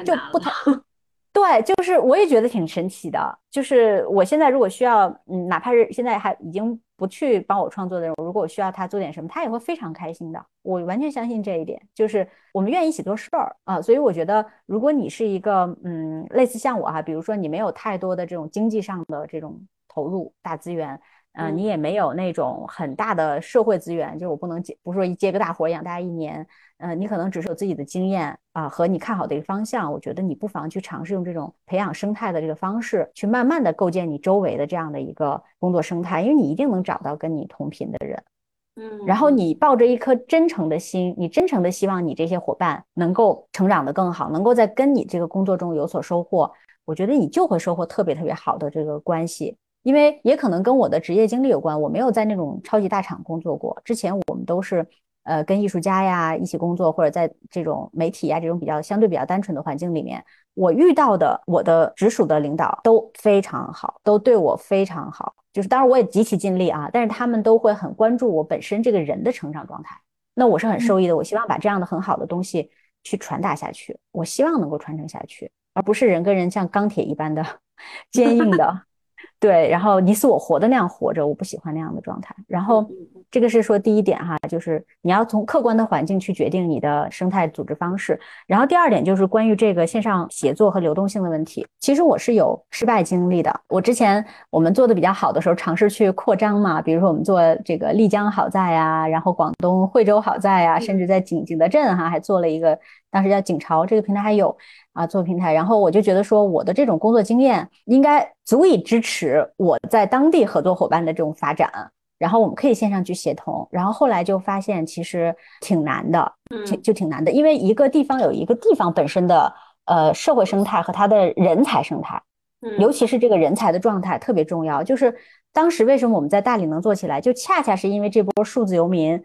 就。不太。对，就是我也觉得挺神奇的。就是我现在如果需要，嗯，哪怕是现在还已经不去帮我创作的人，如果我需要他做点什么，他也会非常开心的。我完全相信这一点，就是我们愿意一起做事儿啊。所以我觉得，如果你是一个，嗯，类似像我哈，比如说你没有太多的这种经济上的这种投入大资源，呃，你也没有那种很大的社会资源，就是我不能接，不是说一接个大活养大家一年。呃，你可能只是有自己的经验啊，和你看好的一个方向，我觉得你不妨去尝试用这种培养生态的这个方式，去慢慢的构建你周围的这样的一个工作生态，因为你一定能找到跟你同频的人，嗯，然后你抱着一颗真诚的心，你真诚的希望你这些伙伴能够成长得更好，能够在跟你这个工作中有所收获，我觉得你就会收获特别特别好的这个关系。因为也可能跟我的职业经历有关，我没有在那种超级大厂工作过。之前我们都是，呃，跟艺术家呀一起工作，或者在这种媒体呀这种比较相对比较单纯的环境里面，我遇到的我的直属的领导都非常好，都对我非常好。就是当然我也极其尽力啊，但是他们都会很关注我本身这个人的成长状态。那我是很受益的，我希望把这样的很好的东西去传达下去，我希望能够传承下去，而不是人跟人像钢铁一般的 坚硬的。对，然后你死我活的那样活着，我不喜欢那样的状态。然后这个是说第一点哈，就是你要从客观的环境去决定你的生态组织方式。然后第二点就是关于这个线上协作和流动性的问题。其实我是有失败经历的。我之前我们做的比较好的时候，尝试去扩张嘛，比如说我们做这个丽江好在呀，然后广东惠州好在呀，甚至在景景德镇哈还做了一个，当时叫景潮这个平台还有。啊，做平台，然后我就觉得说，我的这种工作经验应该足以支持我在当地合作伙伴的这种发展，然后我们可以线上去协同。然后后来就发现其实挺难的，挺就挺难的，因为一个地方有一个地方本身的呃社会生态和它的人才生态，尤其是这个人才的状态特别重要。就是当时为什么我们在大理能做起来，就恰恰是因为这波数字游民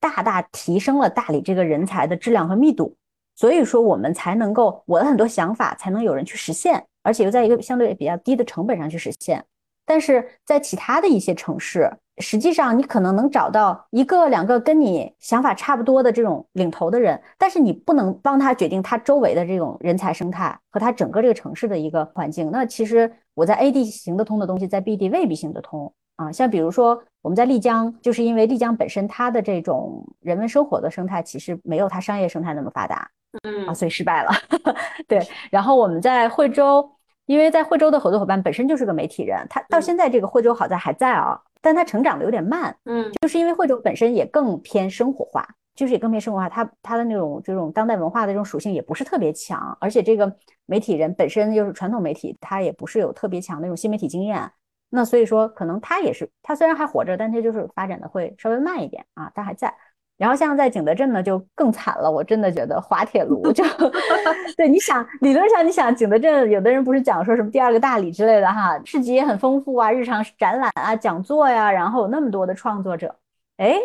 大大提升了大理这个人才的质量和密度。所以说，我们才能够我的很多想法才能有人去实现，而且又在一个相对比较低的成本上去实现。但是在其他的一些城市，实际上你可能能找到一个两个跟你想法差不多的这种领头的人，但是你不能帮他决定他周围的这种人才生态和他整个这个城市的一个环境。那其实我在 A 地行得通的东西，在 B 地未必行得通啊。像比如说我们在丽江，就是因为丽江本身它的这种人文生活的生态，其实没有它商业生态那么发达。嗯啊，所以失败了。对，然后我们在惠州，因为在惠州的合作伙伴本身就是个媒体人，他到现在这个惠州好在还在啊，但他成长的有点慢。嗯，就是因为惠州本身也更偏生活化，就是也更偏生活化，它它的那种这种当代文化的这种属性也不是特别强，而且这个媒体人本身又是传统媒体，他也不是有特别强那种新媒体经验，那所以说可能他也是，他虽然还活着，但他就是发展的会稍微慢一点啊，他还在。然后像在景德镇呢，就更惨了。我真的觉得滑铁卢就，对，你想理论上你想景德镇，有的人不是讲说什么第二个大理之类的哈，市集也很丰富啊，日常展览啊、讲座呀，然后有那么多的创作者，哎，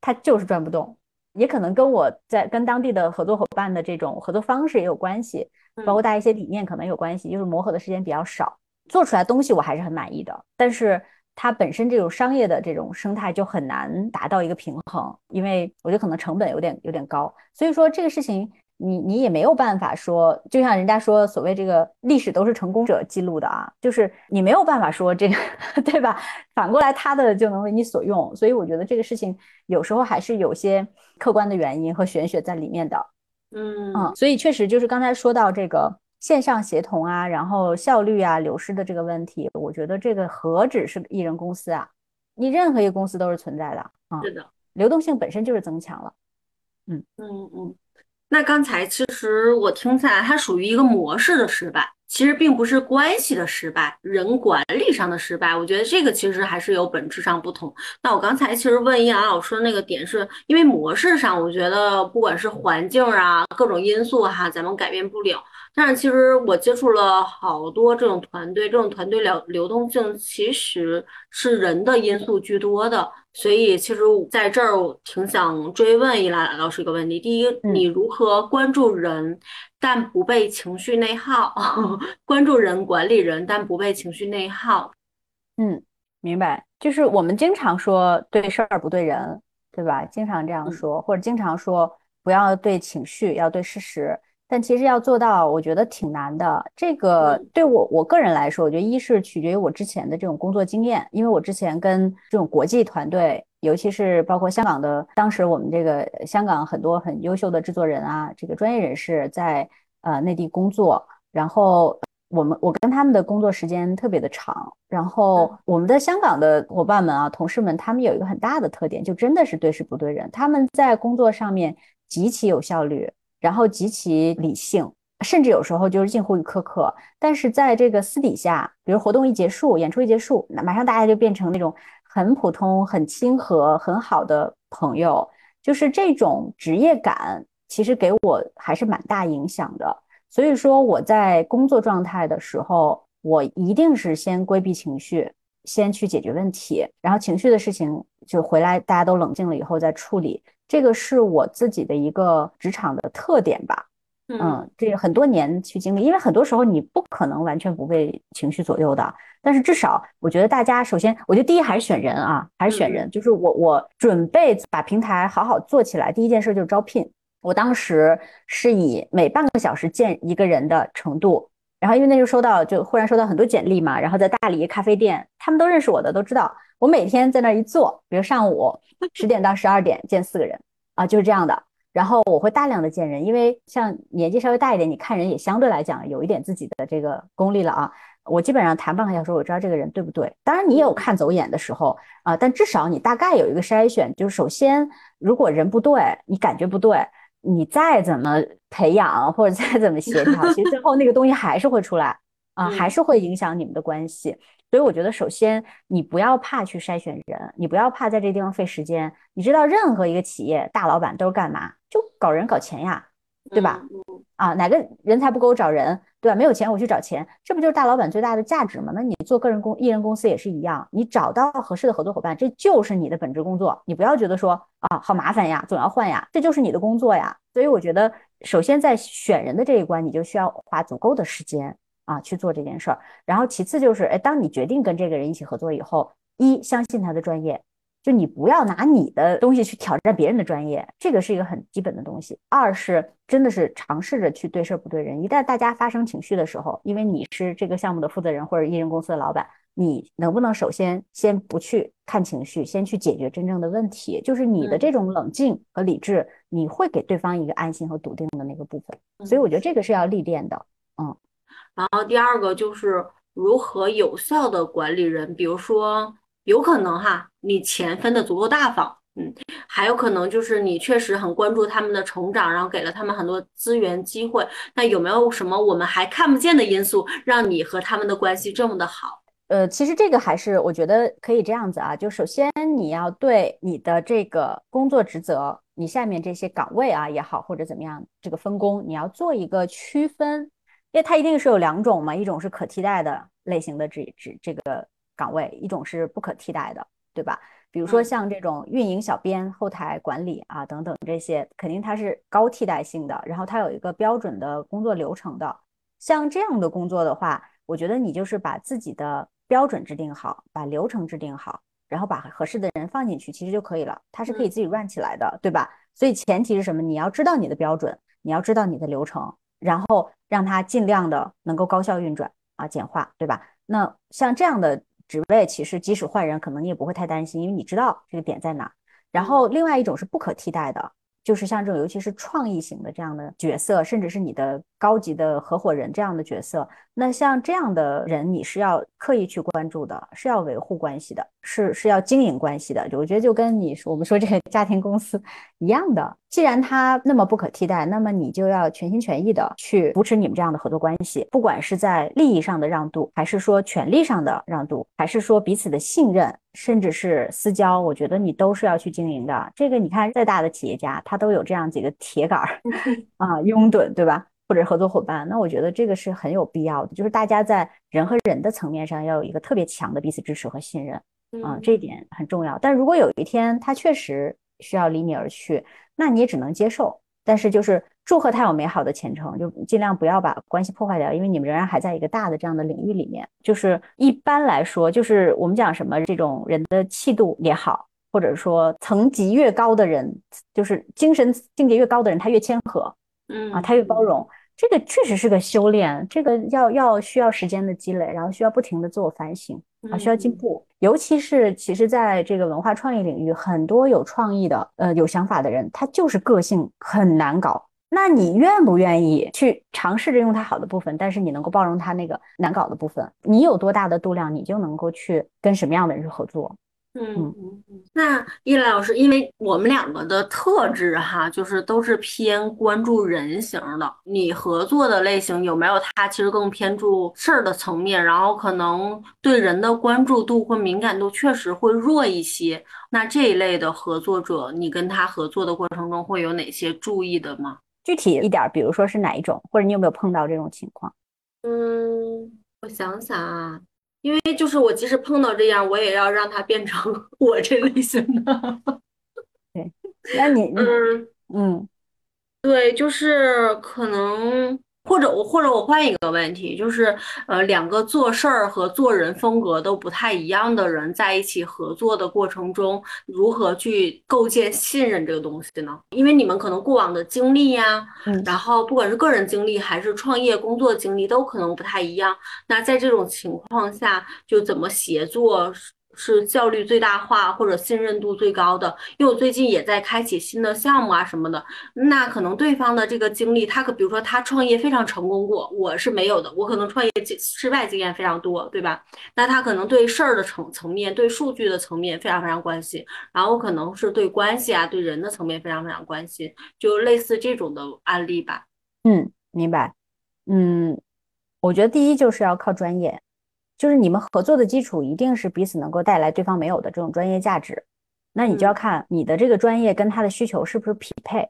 他就是转不动，也可能跟我在跟当地的合作伙伴的这种合作方式也有关系，包括大家一些理念可能有关系，就是磨合的时间比较少，做出来东西我还是很满意的，但是。它本身这种商业的这种生态就很难达到一个平衡，因为我觉得可能成本有点有点高，所以说这个事情你你也没有办法说，就像人家说所谓这个历史都是成功者记录的啊，就是你没有办法说这个 对吧？反过来他的就能为你所用，所以我觉得这个事情有时候还是有些客观的原因和玄学在里面的，嗯嗯，所以确实就是刚才说到这个。线上协同啊，然后效率啊，流失的这个问题，我觉得这个何止是艺人公司啊，你任何一个公司都是存在的啊。是的，流动性本身就是增强了。嗯嗯嗯。那刚才其实我听下来，它属于一个模式的失败，其实并不是关系的失败，人管理上的失败。我觉得这个其实还是有本质上不同。那我刚才其实问易阳老师的那个点，是因为模式上，我觉得不管是环境啊，各种因素哈，咱们改变不了。但是其实我接触了好多这种团队，这种团队流流动性其实是人的因素居多的，所以其实在这儿我挺想追问一来老师一个问题：第一，你如何关注人，但不被情绪内耗？关注人，管理人，但不被情绪内耗。嗯，明白。就是我们经常说对事儿不对人，对吧？经常这样说，或者经常说不要对情绪，要对事实。但其实要做到，我觉得挺难的。这个对我我个人来说，我觉得一是取决于我之前的这种工作经验，因为我之前跟这种国际团队，尤其是包括香港的，当时我们这个香港很多很优秀的制作人啊，这个专业人士在呃内地工作，然后我们我跟他们的工作时间特别的长，然后我们的香港的伙伴们啊，同事们，他们有一个很大的特点，就真的是对事不对人，他们在工作上面极其有效率。然后极其理性，甚至有时候就是近乎于苛刻。但是在这个私底下，比如活动一结束，演出一结束，那马上大家就变成那种很普通、很亲和、很好的朋友。就是这种职业感，其实给我还是蛮大影响的。所以说我在工作状态的时候，我一定是先规避情绪，先去解决问题，然后情绪的事情就回来，大家都冷静了以后再处理。这个是我自己的一个职场的特点吧。嗯，这很多年去经历，因为很多时候你不可能完全不被情绪左右的。但是至少，我觉得大家首先，我觉得第一还是选人啊，还是选人。就是我我准备把平台好好做起来，第一件事就是招聘。我当时是以每半个小时见一个人的程度，然后因为那时候收到就忽然收到很多简历嘛，然后在大理咖啡店，他们都认识我的，都知道我每天在那一坐，比如上午 十点到十二点见四个人啊，就是这样的。然后我会大量的见人，因为像年纪稍微大一点，你看人也相对来讲有一点自己的这个功力了啊。我基本上谈半个小时，我知道这个人对不对。当然你也有看走眼的时候啊，但至少你大概有一个筛选。就是首先，如果人不对，你感觉不对，你再怎么培养或者再怎么协调，其实最后那个东西还是会出来啊，还是会影响你们的关系。所以我觉得，首先你不要怕去筛选人，你不要怕在这地方费时间。你知道，任何一个企业大老板都是干嘛？就搞人搞钱呀，对吧？啊，哪个人才不够找人，对吧？没有钱我去找钱，这不就是大老板最大的价值吗？那你做个人公艺人公司也是一样，你找到合适的合作伙伴，这就是你的本职工作。你不要觉得说啊，好麻烦呀，总要换呀，这就是你的工作呀。所以我觉得，首先在选人的这一关，你就需要花足够的时间。啊，去做这件事儿，然后其次就是，哎，当你决定跟这个人一起合作以后，一相信他的专业，就你不要拿你的东西去挑战别人的专业，这个是一个很基本的东西。二是真的是尝试着去对事儿不对人，一旦大家发生情绪的时候，因为你是这个项目的负责人或者艺人公司的老板，你能不能首先先不去看情绪，先去解决真正的问题？就是你的这种冷静和理智，你会给对方一个安心和笃定的那个部分。所以我觉得这个是要历练的，嗯。然后第二个就是如何有效的管理人，比如说有可能哈，你钱分的足够大方，嗯，还有可能就是你确实很关注他们的成长，然后给了他们很多资源机会。那有没有什么我们还看不见的因素，让你和他们的关系这么的好？呃，其实这个还是我觉得可以这样子啊，就首先你要对你的这个工作职责，你下面这些岗位啊也好，或者怎么样，这个分工你要做一个区分。因为它一定是有两种嘛，一种是可替代的类型的这这这个岗位，一种是不可替代的，对吧？比如说像这种运营小编、后台管理啊等等这些，肯定它是高替代性的，然后它有一个标准的工作流程的。像这样的工作的话，我觉得你就是把自己的标准制定好，把流程制定好，然后把合适的人放进去，其实就可以了。它是可以自己 run 起来的，对吧？所以前提是什么？你要知道你的标准，你要知道你的流程。然后让它尽量的能够高效运转啊，简化，对吧？那像这样的职位，其实即使换人，可能你也不会太担心，因为你知道这个点在哪。然后另外一种是不可替代的。就是像这种，尤其是创意型的这样的角色，甚至是你的高级的合伙人这样的角色，那像这样的人，你是要刻意去关注的，是要维护关系的，是是要经营关系的。我觉得就跟你说我们说这个家庭公司一样的，既然他那么不可替代，那么你就要全心全意的去扶持你们这样的合作关系，不管是在利益上的让渡，还是说权力上的让渡，还是说彼此的信任。甚至是私交，我觉得你都是要去经营的。这个你看，再大的企业家，他都有这样几个铁杆儿啊，拥趸，对吧？或者合作伙伴，那我觉得这个是很有必要的。就是大家在人和人的层面上要有一个特别强的彼此支持和信任啊，这一点很重要。但如果有一天他确实需要离你而去，那你也只能接受。但是就是祝贺他有美好的前程，就尽量不要把关系破坏掉，因为你们仍然还在一个大的这样的领域里面。就是一般来说，就是我们讲什么这种人的气度也好，或者说层级越高的人，就是精神境界越高的人，他越谦和，嗯啊，他越包容。这个确实是个修炼，这个要要需要时间的积累，然后需要不停的自我反省啊，需要进步。尤其是其实在这个文化创意领域，很多有创意的呃有想法的人，他就是个性很难搞。那你愿不愿意去尝试着用他好的部分，但是你能够包容他那个难搞的部分？你有多大的度量，你就能够去跟什么样的人去合作。嗯嗯嗯，那依兰老师，因为我们两个的特质哈，就是都是偏关注人型的。你合作的类型有没有他其实更偏注事儿的层面，然后可能对人的关注度或敏感度确实会弱一些。那这一类的合作者，你跟他合作的过程中会有哪些注意的吗？具体一点，比如说是哪一种，或者你有没有碰到这种情况？嗯，我想想啊。因为就是我即使碰到这样，我也要让他变成 我这类型的。对，那你嗯嗯对，就是可能，或者我或者我换一个问题，就是呃，两个做事儿和做人风格都不太一样的人在一起合作的过程中，如何去构建信任这个东西呢？因为你们可能过往的经历呀，嗯然后不管是个人经历还是创业工作经历，都可能不太一样。那在这种情况下，就怎么协作？是效率最大化或者信任度最高的，因为我最近也在开启新的项目啊什么的，那可能对方的这个经历，他可比如说他创业非常成功过，我是没有的，我可能创业经失败经验非常多，对吧？那他可能对事儿的层层面，对数据的层面非常非常关心，然后可能是对关系啊，对人的层面非常非常关心，就类似这种的案例吧。嗯，明白。嗯，我觉得第一就是要靠专业。就是你们合作的基础一定是彼此能够带来对方没有的这种专业价值，那你就要看你的这个专业跟他的需求是不是匹配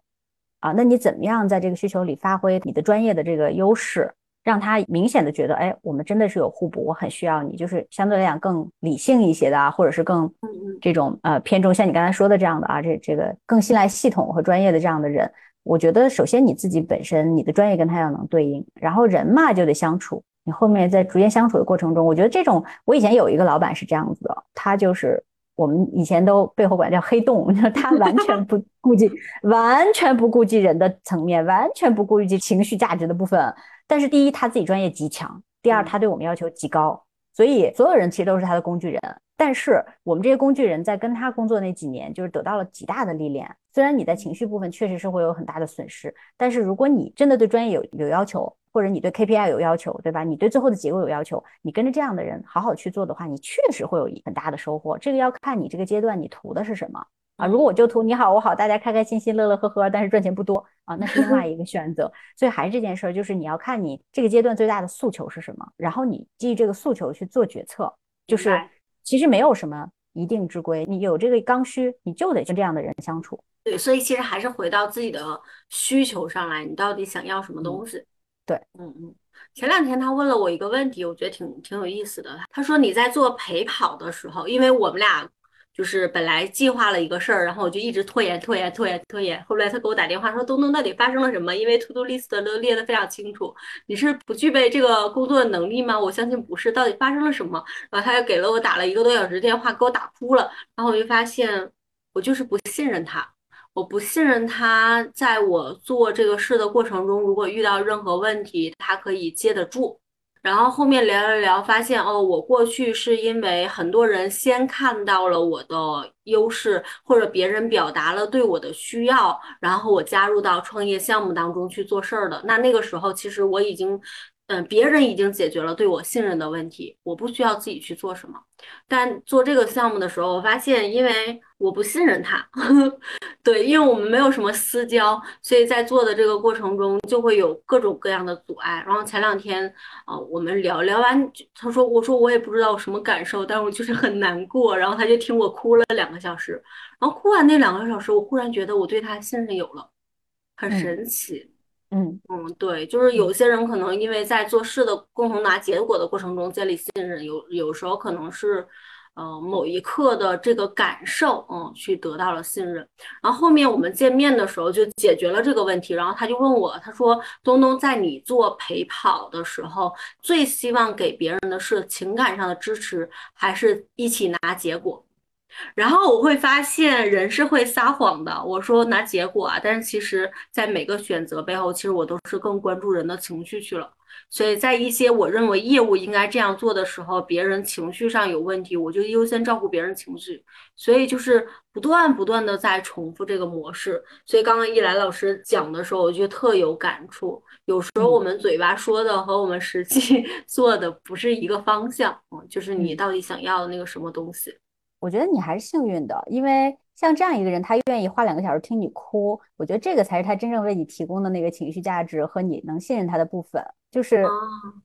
啊？那你怎么样在这个需求里发挥你的专业的这个优势，让他明显的觉得，哎，我们真的是有互补，我很需要你，就是相对来讲更理性一些的啊，或者是更这种呃偏重像你刚才说的这样的啊，这这个更信赖系统和专业的这样的人，我觉得首先你自己本身你的专业跟他要能对应，然后人嘛就得相处。你后面在逐渐相处的过程中，我觉得这种，我以前有一个老板是这样子的，他就是我们以前都背后管叫黑洞，就是他完全不顾及，完全不顾及人的层面，完全不顾及情绪价值的部分。但是第一，他自己专业极强；第二，他对我们要求极高，所以所有人其实都是他的工具人。但是我们这些工具人在跟他工作那几年，就是得到了极大的历练。虽然你在情绪部分确实是会有很大的损失，但是如果你真的对专业有有要求，或者你对 KPI 有要求，对吧？你对最后的结果有要求，你跟着这样的人好好去做的话，你确实会有很大的收获。这个要看你这个阶段你图的是什么啊。如果我就图你好我好，大家开开心心乐乐呵呵，但是赚钱不多啊，那是另外一个选择。所以还是这件事儿，就是你要看你这个阶段最大的诉求是什么，然后你基于这个诉求去做决策。就是其实没有什么一定之规，你有这个刚需，你就得跟这样的人相处。对，所以其实还是回到自己的需求上来，你到底想要什么东西？对，嗯嗯。前两天他问了我一个问题，我觉得挺挺有意思的。他说你在做陪跑的时候，因为我们俩就是本来计划了一个事儿，然后我就一直拖延拖延拖延拖延。后来他给我打电话说：“东东，到底发生了什么？因为 to do list 都列得非常清楚，你是不具备这个工作的能力吗？”我相信不是。到底发生了什么？然后他又给了我打了一个多小时电话，给我打哭了。然后我就发现，我就是不信任他。我不信任他，在我做这个事的过程中，如果遇到任何问题，他可以接得住。然后后面聊了聊，发现哦，我过去是因为很多人先看到了我的优势，或者别人表达了对我的需要，然后我加入到创业项目当中去做事儿的。那那个时候，其实我已经。嗯，别人已经解决了对我信任的问题，我不需要自己去做什么。但做这个项目的时候，我发现，因为我不信任他，对，因为我们没有什么私交，所以在做的这个过程中就会有各种各样的阻碍。然后前两天啊，我们聊聊完，他说：“我说我也不知道什么感受，但是我就是 很难过。”然后他就听我哭了两个小时。然后哭完那两个小时，我忽然觉得我对他信任有了，很神奇。嗯嗯，对，就是有些人可能因为在做事的共同拿结果的过程中建立信任，有有时候可能是，呃，某一刻的这个感受，嗯，去得到了信任。然后后面我们见面的时候就解决了这个问题。然后他就问我，他说：“东东，在你做陪跑的时候，最希望给别人的是情感上的支持，还是一起拿结果？”然后我会发现人是会撒谎的。我说拿结果啊，但是其实在每个选择背后，其实我都是更关注人的情绪去了。所以在一些我认为业务应该这样做的时候，别人情绪上有问题，我就优先照顾别人情绪。所以就是不断不断的在重复这个模式。所以刚刚一来老师讲的时候，我就特有感触。有时候我们嘴巴说的和我们实际 做的不是一个方向，嗯，就是你到底想要的那个什么东西。我觉得你还是幸运的，因为像这样一个人，他愿意花两个小时听你哭，我觉得这个才是他真正为你提供的那个情绪价值和你能信任他的部分。就是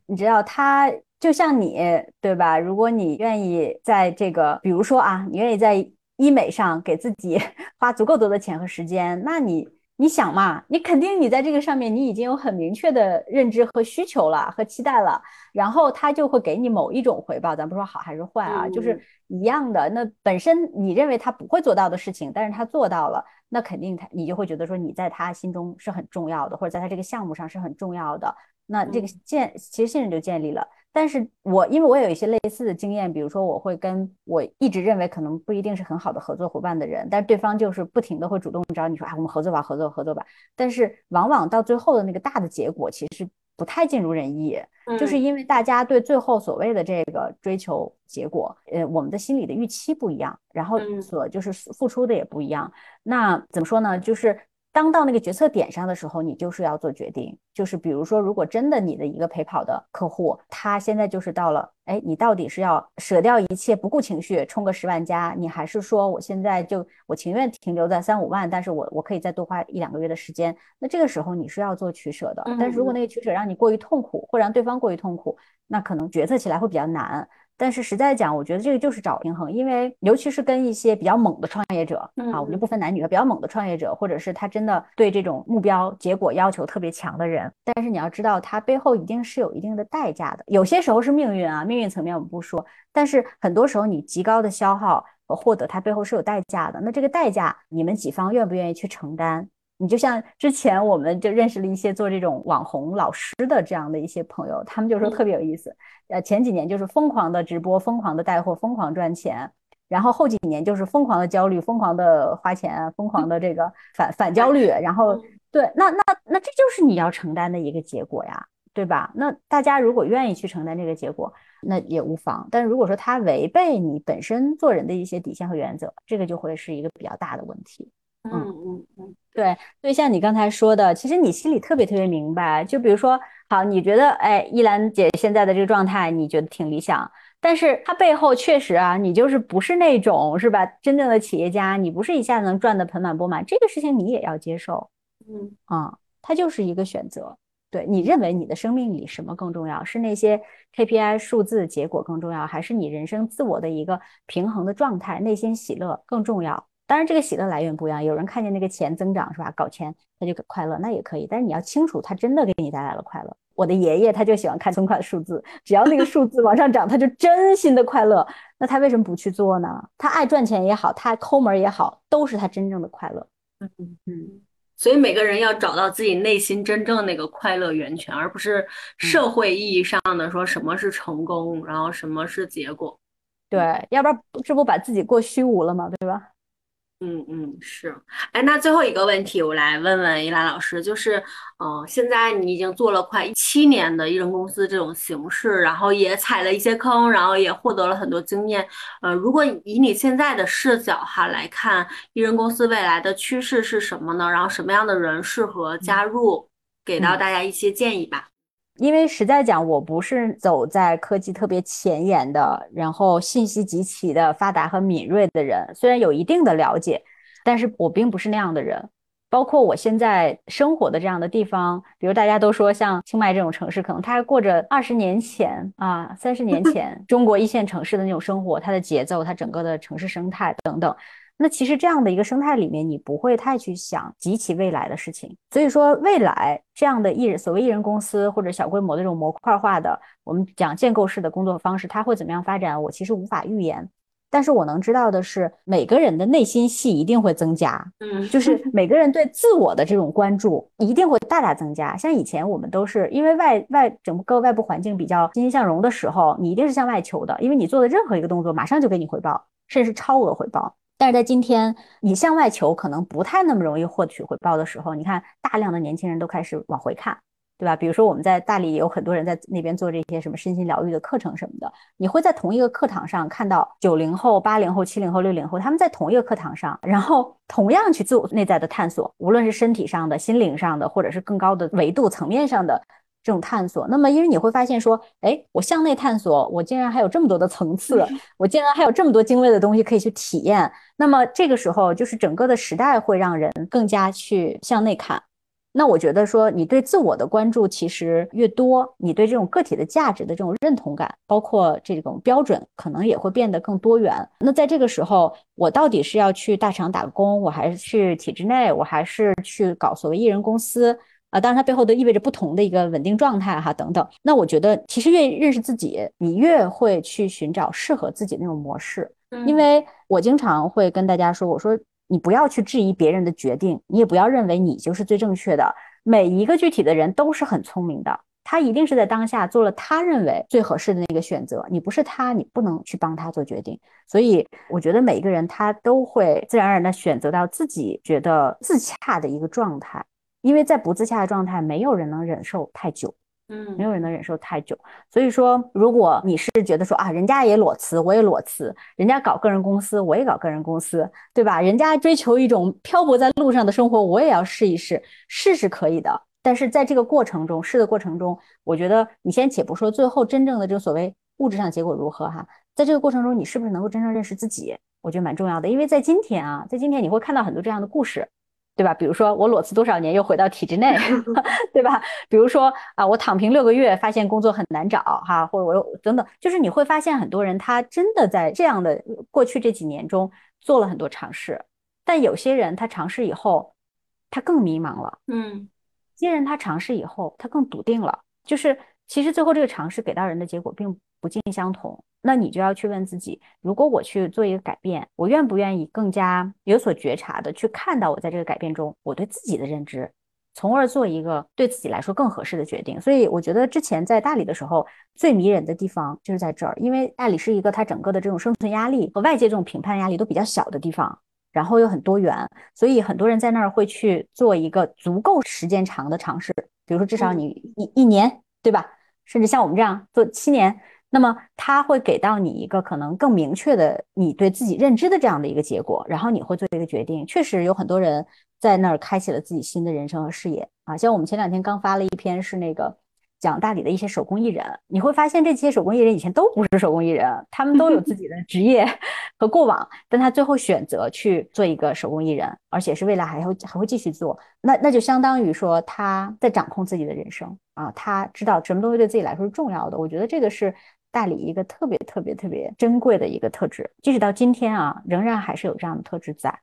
你知道，他就像你，对吧？如果你愿意在这个，比如说啊，你愿意在医美上给自己 花足够多的钱和时间，那你你想嘛，你肯定你在这个上面你已经有很明确的认知和需求了和期待了，然后他就会给你某一种回报，咱不说好还是坏啊，就是一样的。那本身你认为他不会做到的事情，但是他做到了，那肯定他你就会觉得说你在他心中是很重要的，或者在他这个项目上是很重要的。那这个建其实信任就建立了。但是我因为我有一些类似的经验，比如说我会跟我一直认为可能不一定是很好的合作伙伴的人，但是对方就是不停的会主动找你说啊，我们合作吧，合作合作吧。但是往往到最后的那个大的结果其实不太尽如人意，就是因为大家对最后所谓的这个追求结果，呃，我们的心理的预期不一样，然后所就是付出的也不一样。那怎么说呢？就是。当到那个决策点上的时候，你就是要做决定。就是比如说，如果真的你的一个陪跑的客户，他现在就是到了，哎，你到底是要舍掉一切，不顾情绪，冲个十万加，你还是说我现在就我情愿停留在三五万，但是我我可以再多花一两个月的时间。那这个时候你是要做取舍的。但是如果那个取舍让你过于痛苦，或让对方过于痛苦，那可能决策起来会比较难。但是实在讲，我觉得这个就是找平衡，因为尤其是跟一些比较猛的创业者啊，我们就不分男女了，比较猛的创业者，或者是他真的对这种目标结果要求特别强的人。但是你要知道，他背后一定是有一定的代价的。有些时候是命运啊，命运层面我们不说，但是很多时候你极高的消耗和获得，它背后是有代价的。那这个代价，你们几方愿不愿意去承担？你就像之前我们就认识了一些做这种网红老师的这样的一些朋友，他们就说特别有意思。呃，前几年就是疯狂的直播，疯狂的带货，疯狂赚钱，然后后几年就是疯狂的焦虑，疯狂的花钱，疯狂的这个 反反焦虑。然后对，那那那这就是你要承担的一个结果呀，对吧？那大家如果愿意去承担这个结果，那也无妨。但如果说他违背你本身做人的一些底线和原则，这个就会是一个比较大的问题。嗯嗯嗯。对，所以像你刚才说的，其实你心里特别特别明白。就比如说，好，你觉得，哎，依兰姐现在的这个状态，你觉得挺理想，但是她背后确实啊，你就是不是那种是吧？真正的企业家，你不是一下子能赚得盆满钵满，这个事情你也要接受。嗯啊，它就是一个选择。对你认为你的生命里什么更重要？是那些 KPI 数字结果更重要，还是你人生自我的一个平衡的状态，内心喜乐更重要？当然，这个喜乐来源不一样。有人看见那个钱增长是吧？搞钱他就快乐，那也可以。但是你要清楚，他真的给你带来了快乐。我的爷爷他就喜欢看存款数字，只要那个数字往上涨，他就真心的快乐。那他为什么不去做呢？他爱赚钱也好，他抠门也好，都是他真正的快乐。嗯嗯。所以每个人要找到自己内心真正那个快乐源泉，而不是社会意义上的说什么是成功，然后什么是结果。对，要不然这不把自己过虚无了吗？对吧？嗯嗯是，哎，那最后一个问题，我来问问依兰老师，就是，嗯，现在你已经做了快七年的艺人公司这种形式，然后也踩了一些坑，然后也获得了很多经验，呃，如果以你现在的视角哈来看，艺人公司未来的趋势是什么呢？然后什么样的人适合加入？给到大家一些建议吧。因为实在讲，我不是走在科技特别前沿的，然后信息极其的发达和敏锐的人。虽然有一定的了解，但是我并不是那样的人。包括我现在生活的这样的地方，比如大家都说像清迈这种城市，可能它还过着二十年前啊、三十年前 中国一线城市的那种生活，它的节奏、它整个的城市生态等等。那其实这样的一个生态里面，你不会太去想极其未来的事情。所以说，未来这样的艺人，所谓艺人公司或者小规模的这种模块化的，我们讲建构式的工作方式，它会怎么样发展？我其实无法预言。但是我能知道的是，每个人的内心戏一定会增加，嗯，就是 每个人对自我的这种关注一定会大大增加。像以前我们都是因为外外整个外部环境比较欣欣向荣的时候，你一定是向外求的，因为你做的任何一个动作马上就给你回报，甚至是超额回报。但是在今天，你向外求可能不太那么容易获取回报的时候，你看大量的年轻人都开始往回看，对吧？比如说我们在大理也有很多人在那边做这些什么身心疗愈的课程什么的，你会在同一个课堂上看到九零后、八零后、七零后、六零后，他们在同一个课堂上，然后同样去做内在的探索，无论是身体上的、心灵上的，或者是更高的维度层面上的。这种探索，那么因为你会发现说，哎，我向内探索，我竟然还有这么多的层次，我竟然还有这么多精微的东西可以去体验。那么这个时候，就是整个的时代会让人更加去向内看。那我觉得说，你对自我的关注其实越多，你对这种个体的价值的这种认同感，包括这种标准，可能也会变得更多元。那在这个时候，我到底是要去大厂打工，我还是去体制内，我还是去搞所谓艺人公司啊？当然，它背后都意味着不同的一个稳定状态哈，等等。那我觉得，其实越认识自己，你越会去寻找适合自己那种模式。因为我经常会跟大家说，我说。你不要去质疑别人的决定，你也不要认为你就是最正确的。每一个具体的人都是很聪明的，他一定是在当下做了他认为最合适的那个选择。你不是他，你不能去帮他做决定。所以，我觉得每一个人他都会自然而然的选择到自己觉得自洽的一个状态，因为在不自洽的状态，没有人能忍受太久。嗯，没有人能忍受太久，所以说，如果你是觉得说啊，人家也裸辞，我也裸辞，人家搞个人公司，我也搞个人公司，对吧？人家追求一种漂泊在路上的生活，我也要试一试，试是可以的。但是在这个过程中，试的过程中，我觉得你先且不说最后真正的这个所谓物质上结果如何哈，在这个过程中，你是不是能够真正认识自己？我觉得蛮重要的，因为在今天啊，在今天你会看到很多这样的故事。对吧？比如说我裸辞多少年又回到体制内，对吧？比如说啊，我躺平六个月，发现工作很难找哈，或者我又等等，就是你会发现很多人他真的在这样的过去这几年中做了很多尝试，但有些人他尝试以后，他更迷茫了，嗯，有些人他尝试以后他更笃定了，就是其实最后这个尝试给到人的结果并不尽相同。那你就要去问自己，如果我去做一个改变，我愿不愿意更加有所觉察的去看到我在这个改变中我对自己的认知，从而做一个对自己来说更合适的决定。所以我觉得之前在大理的时候最迷人的地方就是在这儿，因为大理是一个它整个的这种生存压力和外界这种评判压力都比较小的地方，然后又很多元，所以很多人在那儿会去做一个足够时间长的尝试，比如说至少你一一年，对吧？甚至像我们这样做七年。那么他会给到你一个可能更明确的你对自己认知的这样的一个结果，然后你会做一个决定。确实有很多人在那儿开启了自己新的人生和事业啊，像我们前两天刚发了一篇是那个讲大理的一些手工艺人，你会发现这些手工艺人以前都不是手工艺人，他们都有自己的职业和过往，但他最后选择去做一个手工艺人，而且是未来还会还会继续做，那那就相当于说他在掌控自己的人生啊，他知道什么东西对自己来说是重要的。我觉得这个是。大理一个特别特别特别珍贵的一个特质，即使到今天啊，仍然还是有这样的特质在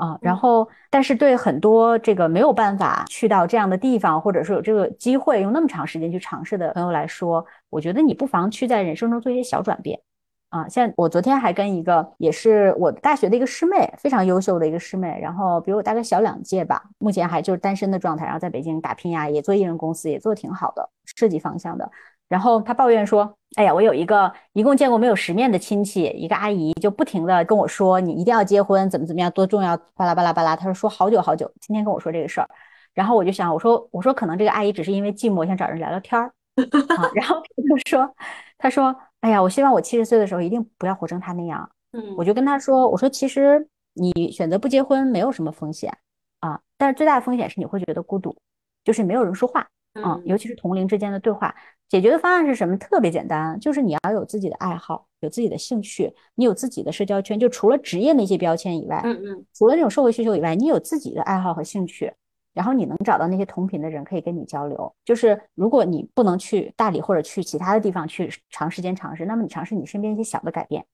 啊。然后，但是对很多这个没有办法去到这样的地方，或者说有这个机会用那么长时间去尝试的朋友来说，我觉得你不妨去在人生中做一些小转变啊。像我昨天还跟一个也是我大学的一个师妹，非常优秀的一个师妹，然后比我大概小两届吧，目前还就是单身的状态，然后在北京打拼呀，也做艺人公司，也做的挺好的，设计方向的。然后他抱怨说：“哎呀，我有一个一共见过没有十面的亲戚，一个阿姨就不停的跟我说，你一定要结婚，怎么怎么样，多重要，巴拉巴拉巴拉。”他说说好久好久，今天跟我说这个事儿。然后我就想，我说我说可能这个阿姨只是因为寂寞想找人聊聊天儿。然后他就说，他说：“哎呀，我希望我七十岁的时候一定不要活成他那样。”嗯，我就跟他说：“我说其实你选择不结婚没有什么风险啊，但是最大的风险是你会觉得孤独，就是没有人说话。”嗯，尤其是同龄之间的对话，解决的方案是什么？特别简单，就是你要有自己的爱好，有自己的兴趣，你有自己的社交圈。就除了职业那些标签以外，嗯嗯，除了那种社会需求以外，你有自己的爱好和兴趣，然后你能找到那些同频的人可以跟你交流。就是如果你不能去大理或者去其他的地方去长时间尝试，那么你尝试你身边一些小的改变，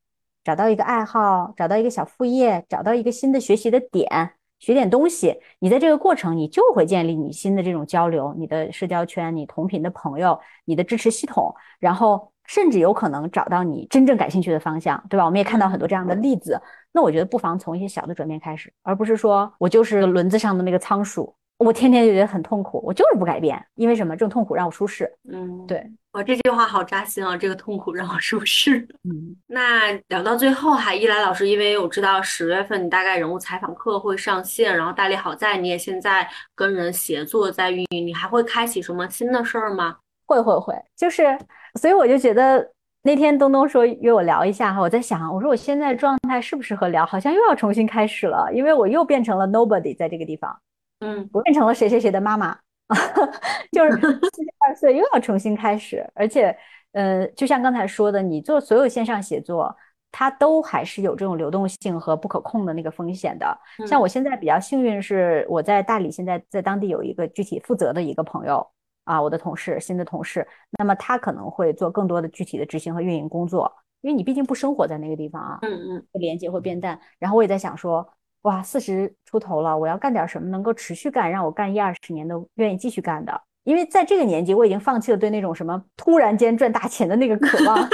找到一个爱好，找到一个小副业，找到一个新的学习的点。学点东西，你在这个过程，你就会建立你新的这种交流，你的社交圈，你同频的朋友，你的支持系统，然后甚至有可能找到你真正感兴趣的方向，对吧？我们也看到很多这样的例子。那我觉得不妨从一些小的转变开始，而不是说我就是轮子上的那个仓鼠。我天天就觉得很痛苦，我就是不改变，因为什么？这种痛苦让我舒适。嗯，对，我这句话好扎心啊！这个痛苦让我舒适。嗯，那聊到最后，哈，一来老师，因为我知道十月份你大概人物采访课会上线，然后大力好在你也现在跟人协作在运营，你还会开启什么新的事儿吗？会会会，就是，所以我就觉得那天东东说约我聊一下哈，我在想，我说我现在状态适不适合聊？好像又要重新开始了，因为我又变成了 nobody 在这个地方。嗯，我变成了谁谁谁的妈妈，就是四十二岁又要重新开始，而且，呃，就像刚才说的，你做所有线上写作，它都还是有这种流动性和不可控的那个风险的。像我现在比较幸运是，我在大理，现在在当地有一个具体负责的一个朋友啊，我的同事，新的同事，那么他可能会做更多的具体的执行和运营工作，因为你毕竟不生活在那个地方啊，嗯嗯，连接会变淡。然后我也在想说。哇，四十出头了，我要干点什么能够持续干，让我干一二十年都愿意继续干的。因为在这个年纪，我已经放弃了对那种什么突然间赚大钱的那个 渴望。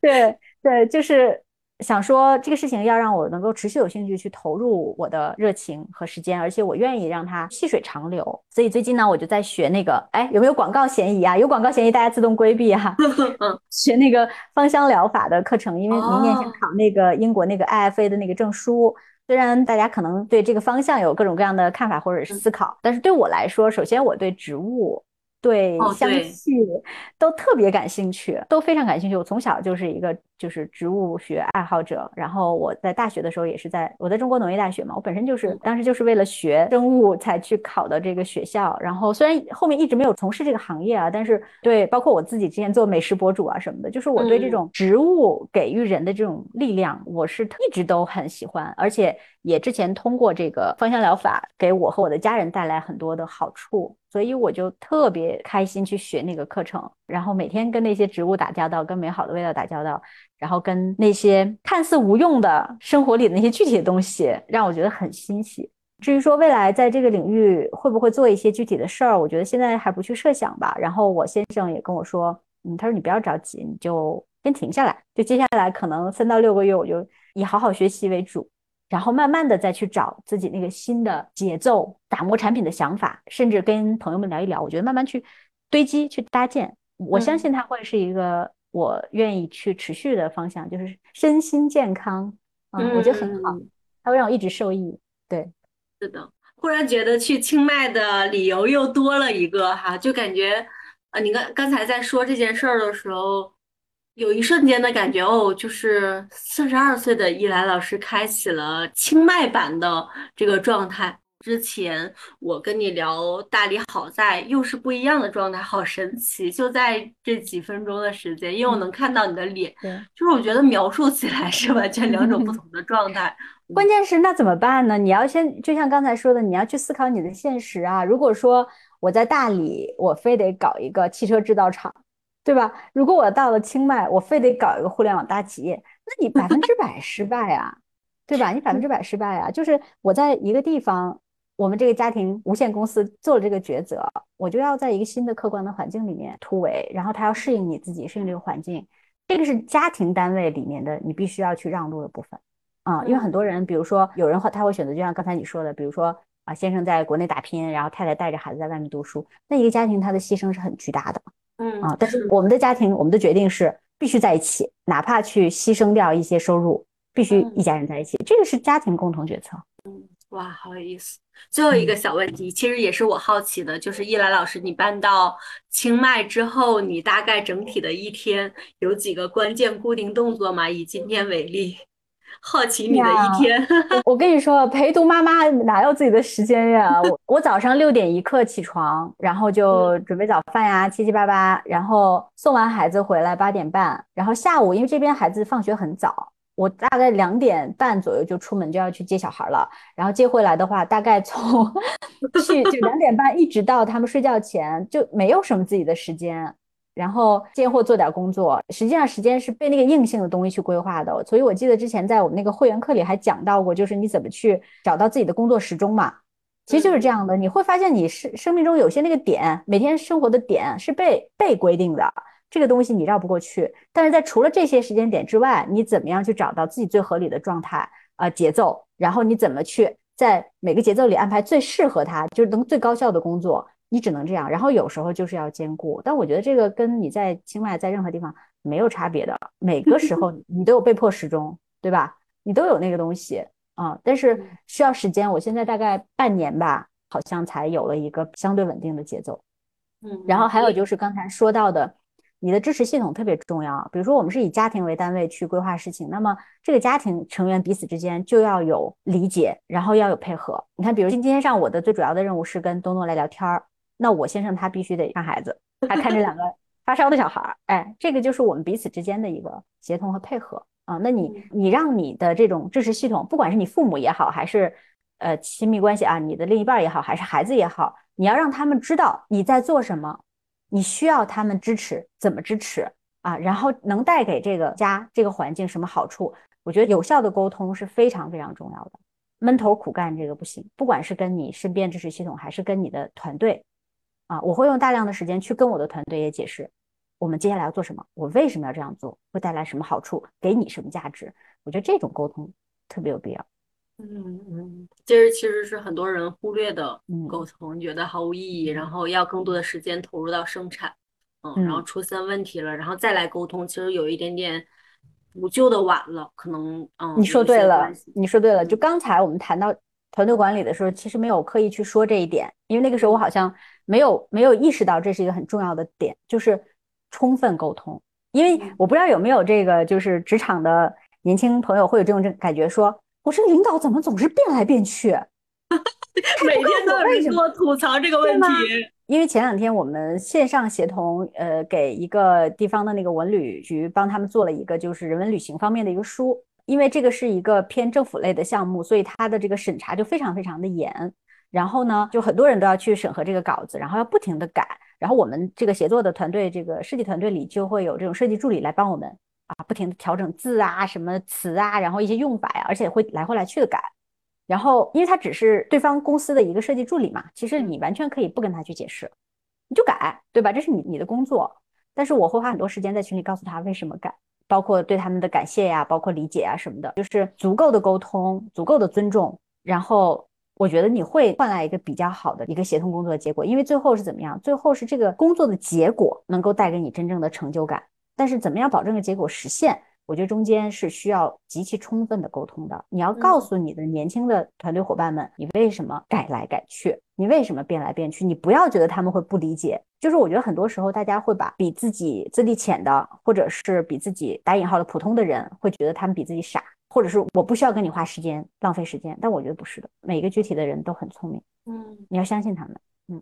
对对，就是。想说这个事情要让我能够持续有兴趣去投入我的热情和时间，而且我愿意让它细水长流。所以最近呢，我就在学那个，哎，有没有广告嫌疑啊？有广告嫌疑，大家自动规避哈。学那个芳香疗法的课程，因为明年想考那个英国那个 IFA 的那个证书。虽然大家可能对这个方向有各种各样的看法或者是思考，但是对我来说，首先我对植物。对香气都特别感兴趣，都非常感兴趣。我从小就是一个就是植物学爱好者，然后我在大学的时候也是在我在中国农业大学嘛，我本身就是当时就是为了学生物才去考的这个学校。然后虽然后面一直没有从事这个行业啊，但是对包括我自己之前做美食博主啊什么的，就是我对这种植物给予人的这种力量，我是一直都很喜欢，而且也之前通过这个芳香疗法给我和我的家人带来很多的好处。所以我就特别开心去学那个课程，然后每天跟那些植物打交道，跟美好的味道打交道，然后跟那些看似无用的生活里的那些具体的东西，让我觉得很欣喜。至于说未来在这个领域会不会做一些具体的事儿，我觉得现在还不去设想吧。然后我先生也跟我说，嗯，他说你不要着急，你就先停下来，就接下来可能三到六个月，我就以好好学习为主。然后慢慢的再去找自己那个新的节奏，打磨产品的想法，甚至跟朋友们聊一聊。我觉得慢慢去堆积、去搭建，我相信它会是一个我愿意去持续的方向，就是身心健康啊，我觉得很好，它会让我一直受益。对，是的，忽然觉得去清迈的理由又多了一个哈，就感觉啊，你刚刚才在说这件事儿的时候。有一瞬间的感觉哦，就是四十二岁的依兰老师开启了清迈版的这个状态。之前我跟你聊大理，好在又是不一样的状态，好神奇！就在这几分钟的时间，因为我能看到你的脸，就是我觉得描述起来是完全两种不 同的状态。关键是那怎么办呢？你要先就像刚才说的，你要去思考你的现实啊。如果说我在大理，我非得搞一个汽车制造厂。对吧？如果我到了清迈，我非得搞一个互联网大企业，那你百分之 百失败啊，对吧？你百分之百失败啊！就是我在一个地方，我们这个家庭无限公司做了这个抉择，我就要在一个新的客观的环境里面突围，然后他要适应你自己，适应这个环境，这个是家庭单位里面的你必须要去让路的部分啊。因为很多人，比如说有人会他会选择，就像刚才你说的，比如说啊，先生在国内打拼，然后太太带着孩子在外面读书，那一个家庭他的牺牲是很巨大的。嗯啊，但是我们的家庭，我们的决定是必须在一起，哪怕去牺牲掉一些收入，必须一家人在一起，这个是家庭共同决策。嗯，哇，好有意思。最后一个小问题，其实也是我好奇的，就是易兰老师，你搬到清迈之后，你大概整体的一天有几个关键固定动作吗？以今天为例。好奇你的一天，我跟你说，陪读妈妈哪有自己的时间呀？我我早上六点一刻起床，然后就准备早饭呀，七七八八，然后送完孩子回来八点半，然后下午因为这边孩子放学很早，我大概两点半左右就出门就要去接小孩了，然后接回来的话，大概从 去就两点半一直到他们睡觉前，就没有什么自己的时间。然后接货做点工作，实际上时间是被那个硬性的东西去规划的。所以我记得之前在我们那个会员课里还讲到过，就是你怎么去找到自己的工作时钟嘛。其实就是这样的，你会发现你生生命中有些那个点，每天生活的点是被被规定的，这个东西你绕不过去。但是在除了这些时间点之外，你怎么样去找到自己最合理的状态啊节奏？然后你怎么去在每个节奏里安排最适合他，就是能最高效的工作？你只能这样，然后有时候就是要兼顾，但我觉得这个跟你在清迈在任何地方没有差别的，每个时候 你都有被迫时钟，对吧？你都有那个东西啊，但是需要时间。我现在大概半年吧，好像才有了一个相对稳定的节奏。嗯，然后还有就是刚才说到的，你的支持系统特别重要。比如说我们是以家庭为单位去规划事情，那么这个家庭成员彼此之间就要有理解，然后要有配合。你看，比如今天上我的最主要的任务是跟东东来聊天儿。那我先生他必须得看孩子，还看这两个发烧的小孩儿，哎，这个就是我们彼此之间的一个协同和配合啊。那你你让你的这种支持系统，不管是你父母也好，还是呃亲密关系啊，你的另一半也好，还是孩子也好，你要让他们知道你在做什么，你需要他们支持，怎么支持啊？然后能带给这个家这个环境什么好处？我觉得有效的沟通是非常非常重要的。闷头苦干这个不行，不管是跟你身边支持系统，还是跟你的团队，啊，我会用大量的时间去跟我的团队也解释，我们接下来要做什么，我为什么要这样做，会带来什么好处，给你什么价值。我觉得这种沟通特别有必要。嗯嗯，这是其实是很多人忽略的沟通，觉得毫无意义，然后要更多的时间投入到生产，嗯，然后出现问题了，然后再来沟通，其实有一点点。补救的晚了，可能嗯，你说对了，你说对了。就刚才我们谈到团队管理的时候，其实没有刻意去说这一点，因为那个时候我好像没有没有意识到这是一个很重要的点，就是充分沟通。因为我不知道有没有这个，就是职场的年轻朋友会有这种感觉，说我这领导怎么总是变来变去，每天都有人给我吐槽这个问题。因为前两天我们线上协同，呃，给一个地方的那个文旅局帮他们做了一个就是人文旅行方面的一个书。因为这个是一个偏政府类的项目，所以它的这个审查就非常非常的严。然后呢，就很多人都要去审核这个稿子，然后要不停的改。然后我们这个协作的团队，这个设计团队里就会有这种设计助理来帮我们啊，不停的调整字啊、什么词啊，然后一些用法呀，而且会来回来去的改。然后，因为他只是对方公司的一个设计助理嘛，其实你完全可以不跟他去解释，你就改，对吧？这是你你的工作。但是我会花很多时间在群里告诉他为什么改，包括对他们的感谢呀，包括理解啊什么的，就是足够的沟通，足够的尊重。然后我觉得你会换来一个比较好的一个协同工作的结果，因为最后是怎么样？最后是这个工作的结果能够带给你真正的成就感。但是怎么样保证个结果实现？我觉得中间是需要极其充分的沟通的。你要告诉你的年轻的团队伙伴们，你为什么改来改去，你为什么变来变去，你不要觉得他们会不理解。就是我觉得很多时候大家会把比自己资历浅的，或者是比自己打引号的普通的人，会觉得他们比自己傻，或者是我不需要跟你花时间，浪费时间。但我觉得不是的，每个具体的人都很聪明。嗯，你要相信他们。嗯，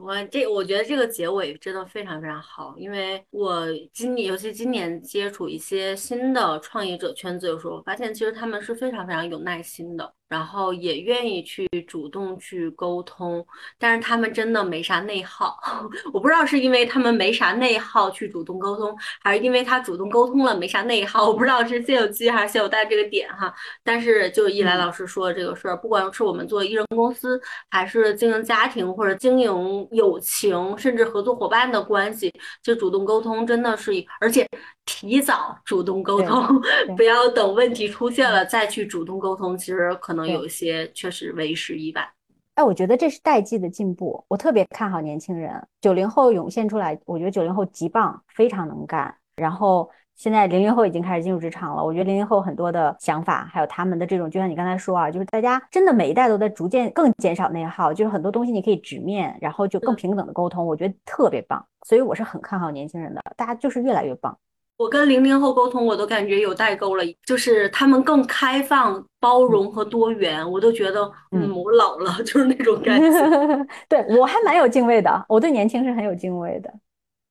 我这我觉得这个结尾真的非常非常好，因为我今年尤其今年接触一些新的创业者圈子的时候，我发现其实他们是非常非常有耐心的。然后也愿意去主动去沟通，但是他们真的没啥内耗。我不知道是因为他们没啥内耗去主动沟通，还是因为他主动沟通了没啥内耗。我不知道是先有鸡还是先有蛋这个点哈。但是就一来老师说的这个事儿，不管是我们做艺人公司，还是经营家庭或者经营友情，甚至合作伙伴的关系，就主动沟通真的是，而且提早主动沟通，不要等问题出现了再去主动沟通。其实可能。有一些确实为时已晚，哎，我觉得这是代际的进步。我特别看好年轻人，九零后涌现出来，我觉得九零后极棒，非常能干。然后现在零零后已经开始进入职场了，我觉得零零后很多的想法，还有他们的这种，就像你刚才说啊，就是大家真的每一代都在逐渐更减少内耗，就是很多东西你可以直面，然后就更平等的沟通，我觉得特别棒。所以我是很看好年轻人的，大家就是越来越棒。我跟零零后沟通，我都感觉有代沟了，就是他们更开放、包容和多元，我都觉得，嗯，我老了，就是那种感觉。对我还蛮有敬畏的，我对年轻是很有敬畏的。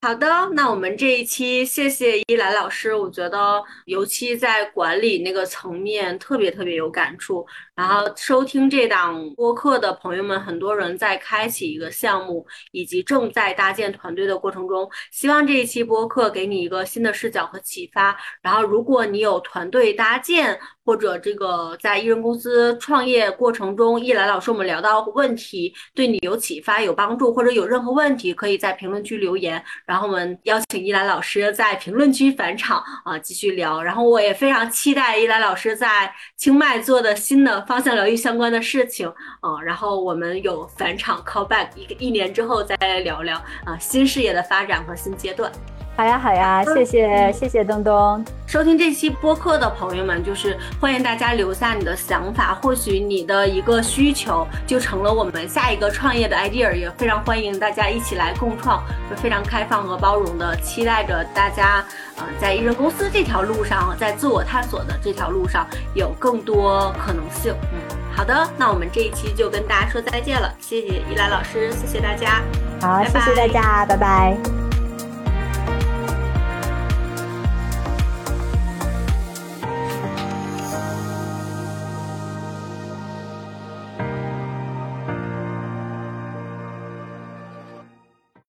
好的，那我们这一期谢谢依兰老师，我觉得尤其在管理那个层面特别特别有感触。然后收听这档播客的朋友们，很多人在开启一个项目以及正在搭建团队的过程中，希望这一期播客给你一个新的视角和启发。然后如果你有团队搭建，或者这个在艺人公司创业过程中，一兰老师我们聊到问题，对你有启发、有帮助，或者有任何问题，可以在评论区留言，然后我们邀请一兰老师在评论区返场啊，继续聊。然后我也非常期待一兰老师在清迈做的新的方向疗愈相关的事情啊，然后我们有返场 call back 一个一年之后再来聊聊啊新事业的发展和新阶段。好呀，好呀，谢谢，谢谢东东。收听这期播客的朋友们，就是欢迎大家留下你的想法，或许你的一个需求就成了我们下一个创业的 idea，也非常欢迎大家一起来共创，就非常开放和包容的，期待着大家，呃，在艺人公司这条路上，在自我探索的这条路上有更多可能性。嗯，好的，那我们这一期就跟大家说再见了，谢谢依兰老师，谢谢大家，好，谢谢大家，拜拜。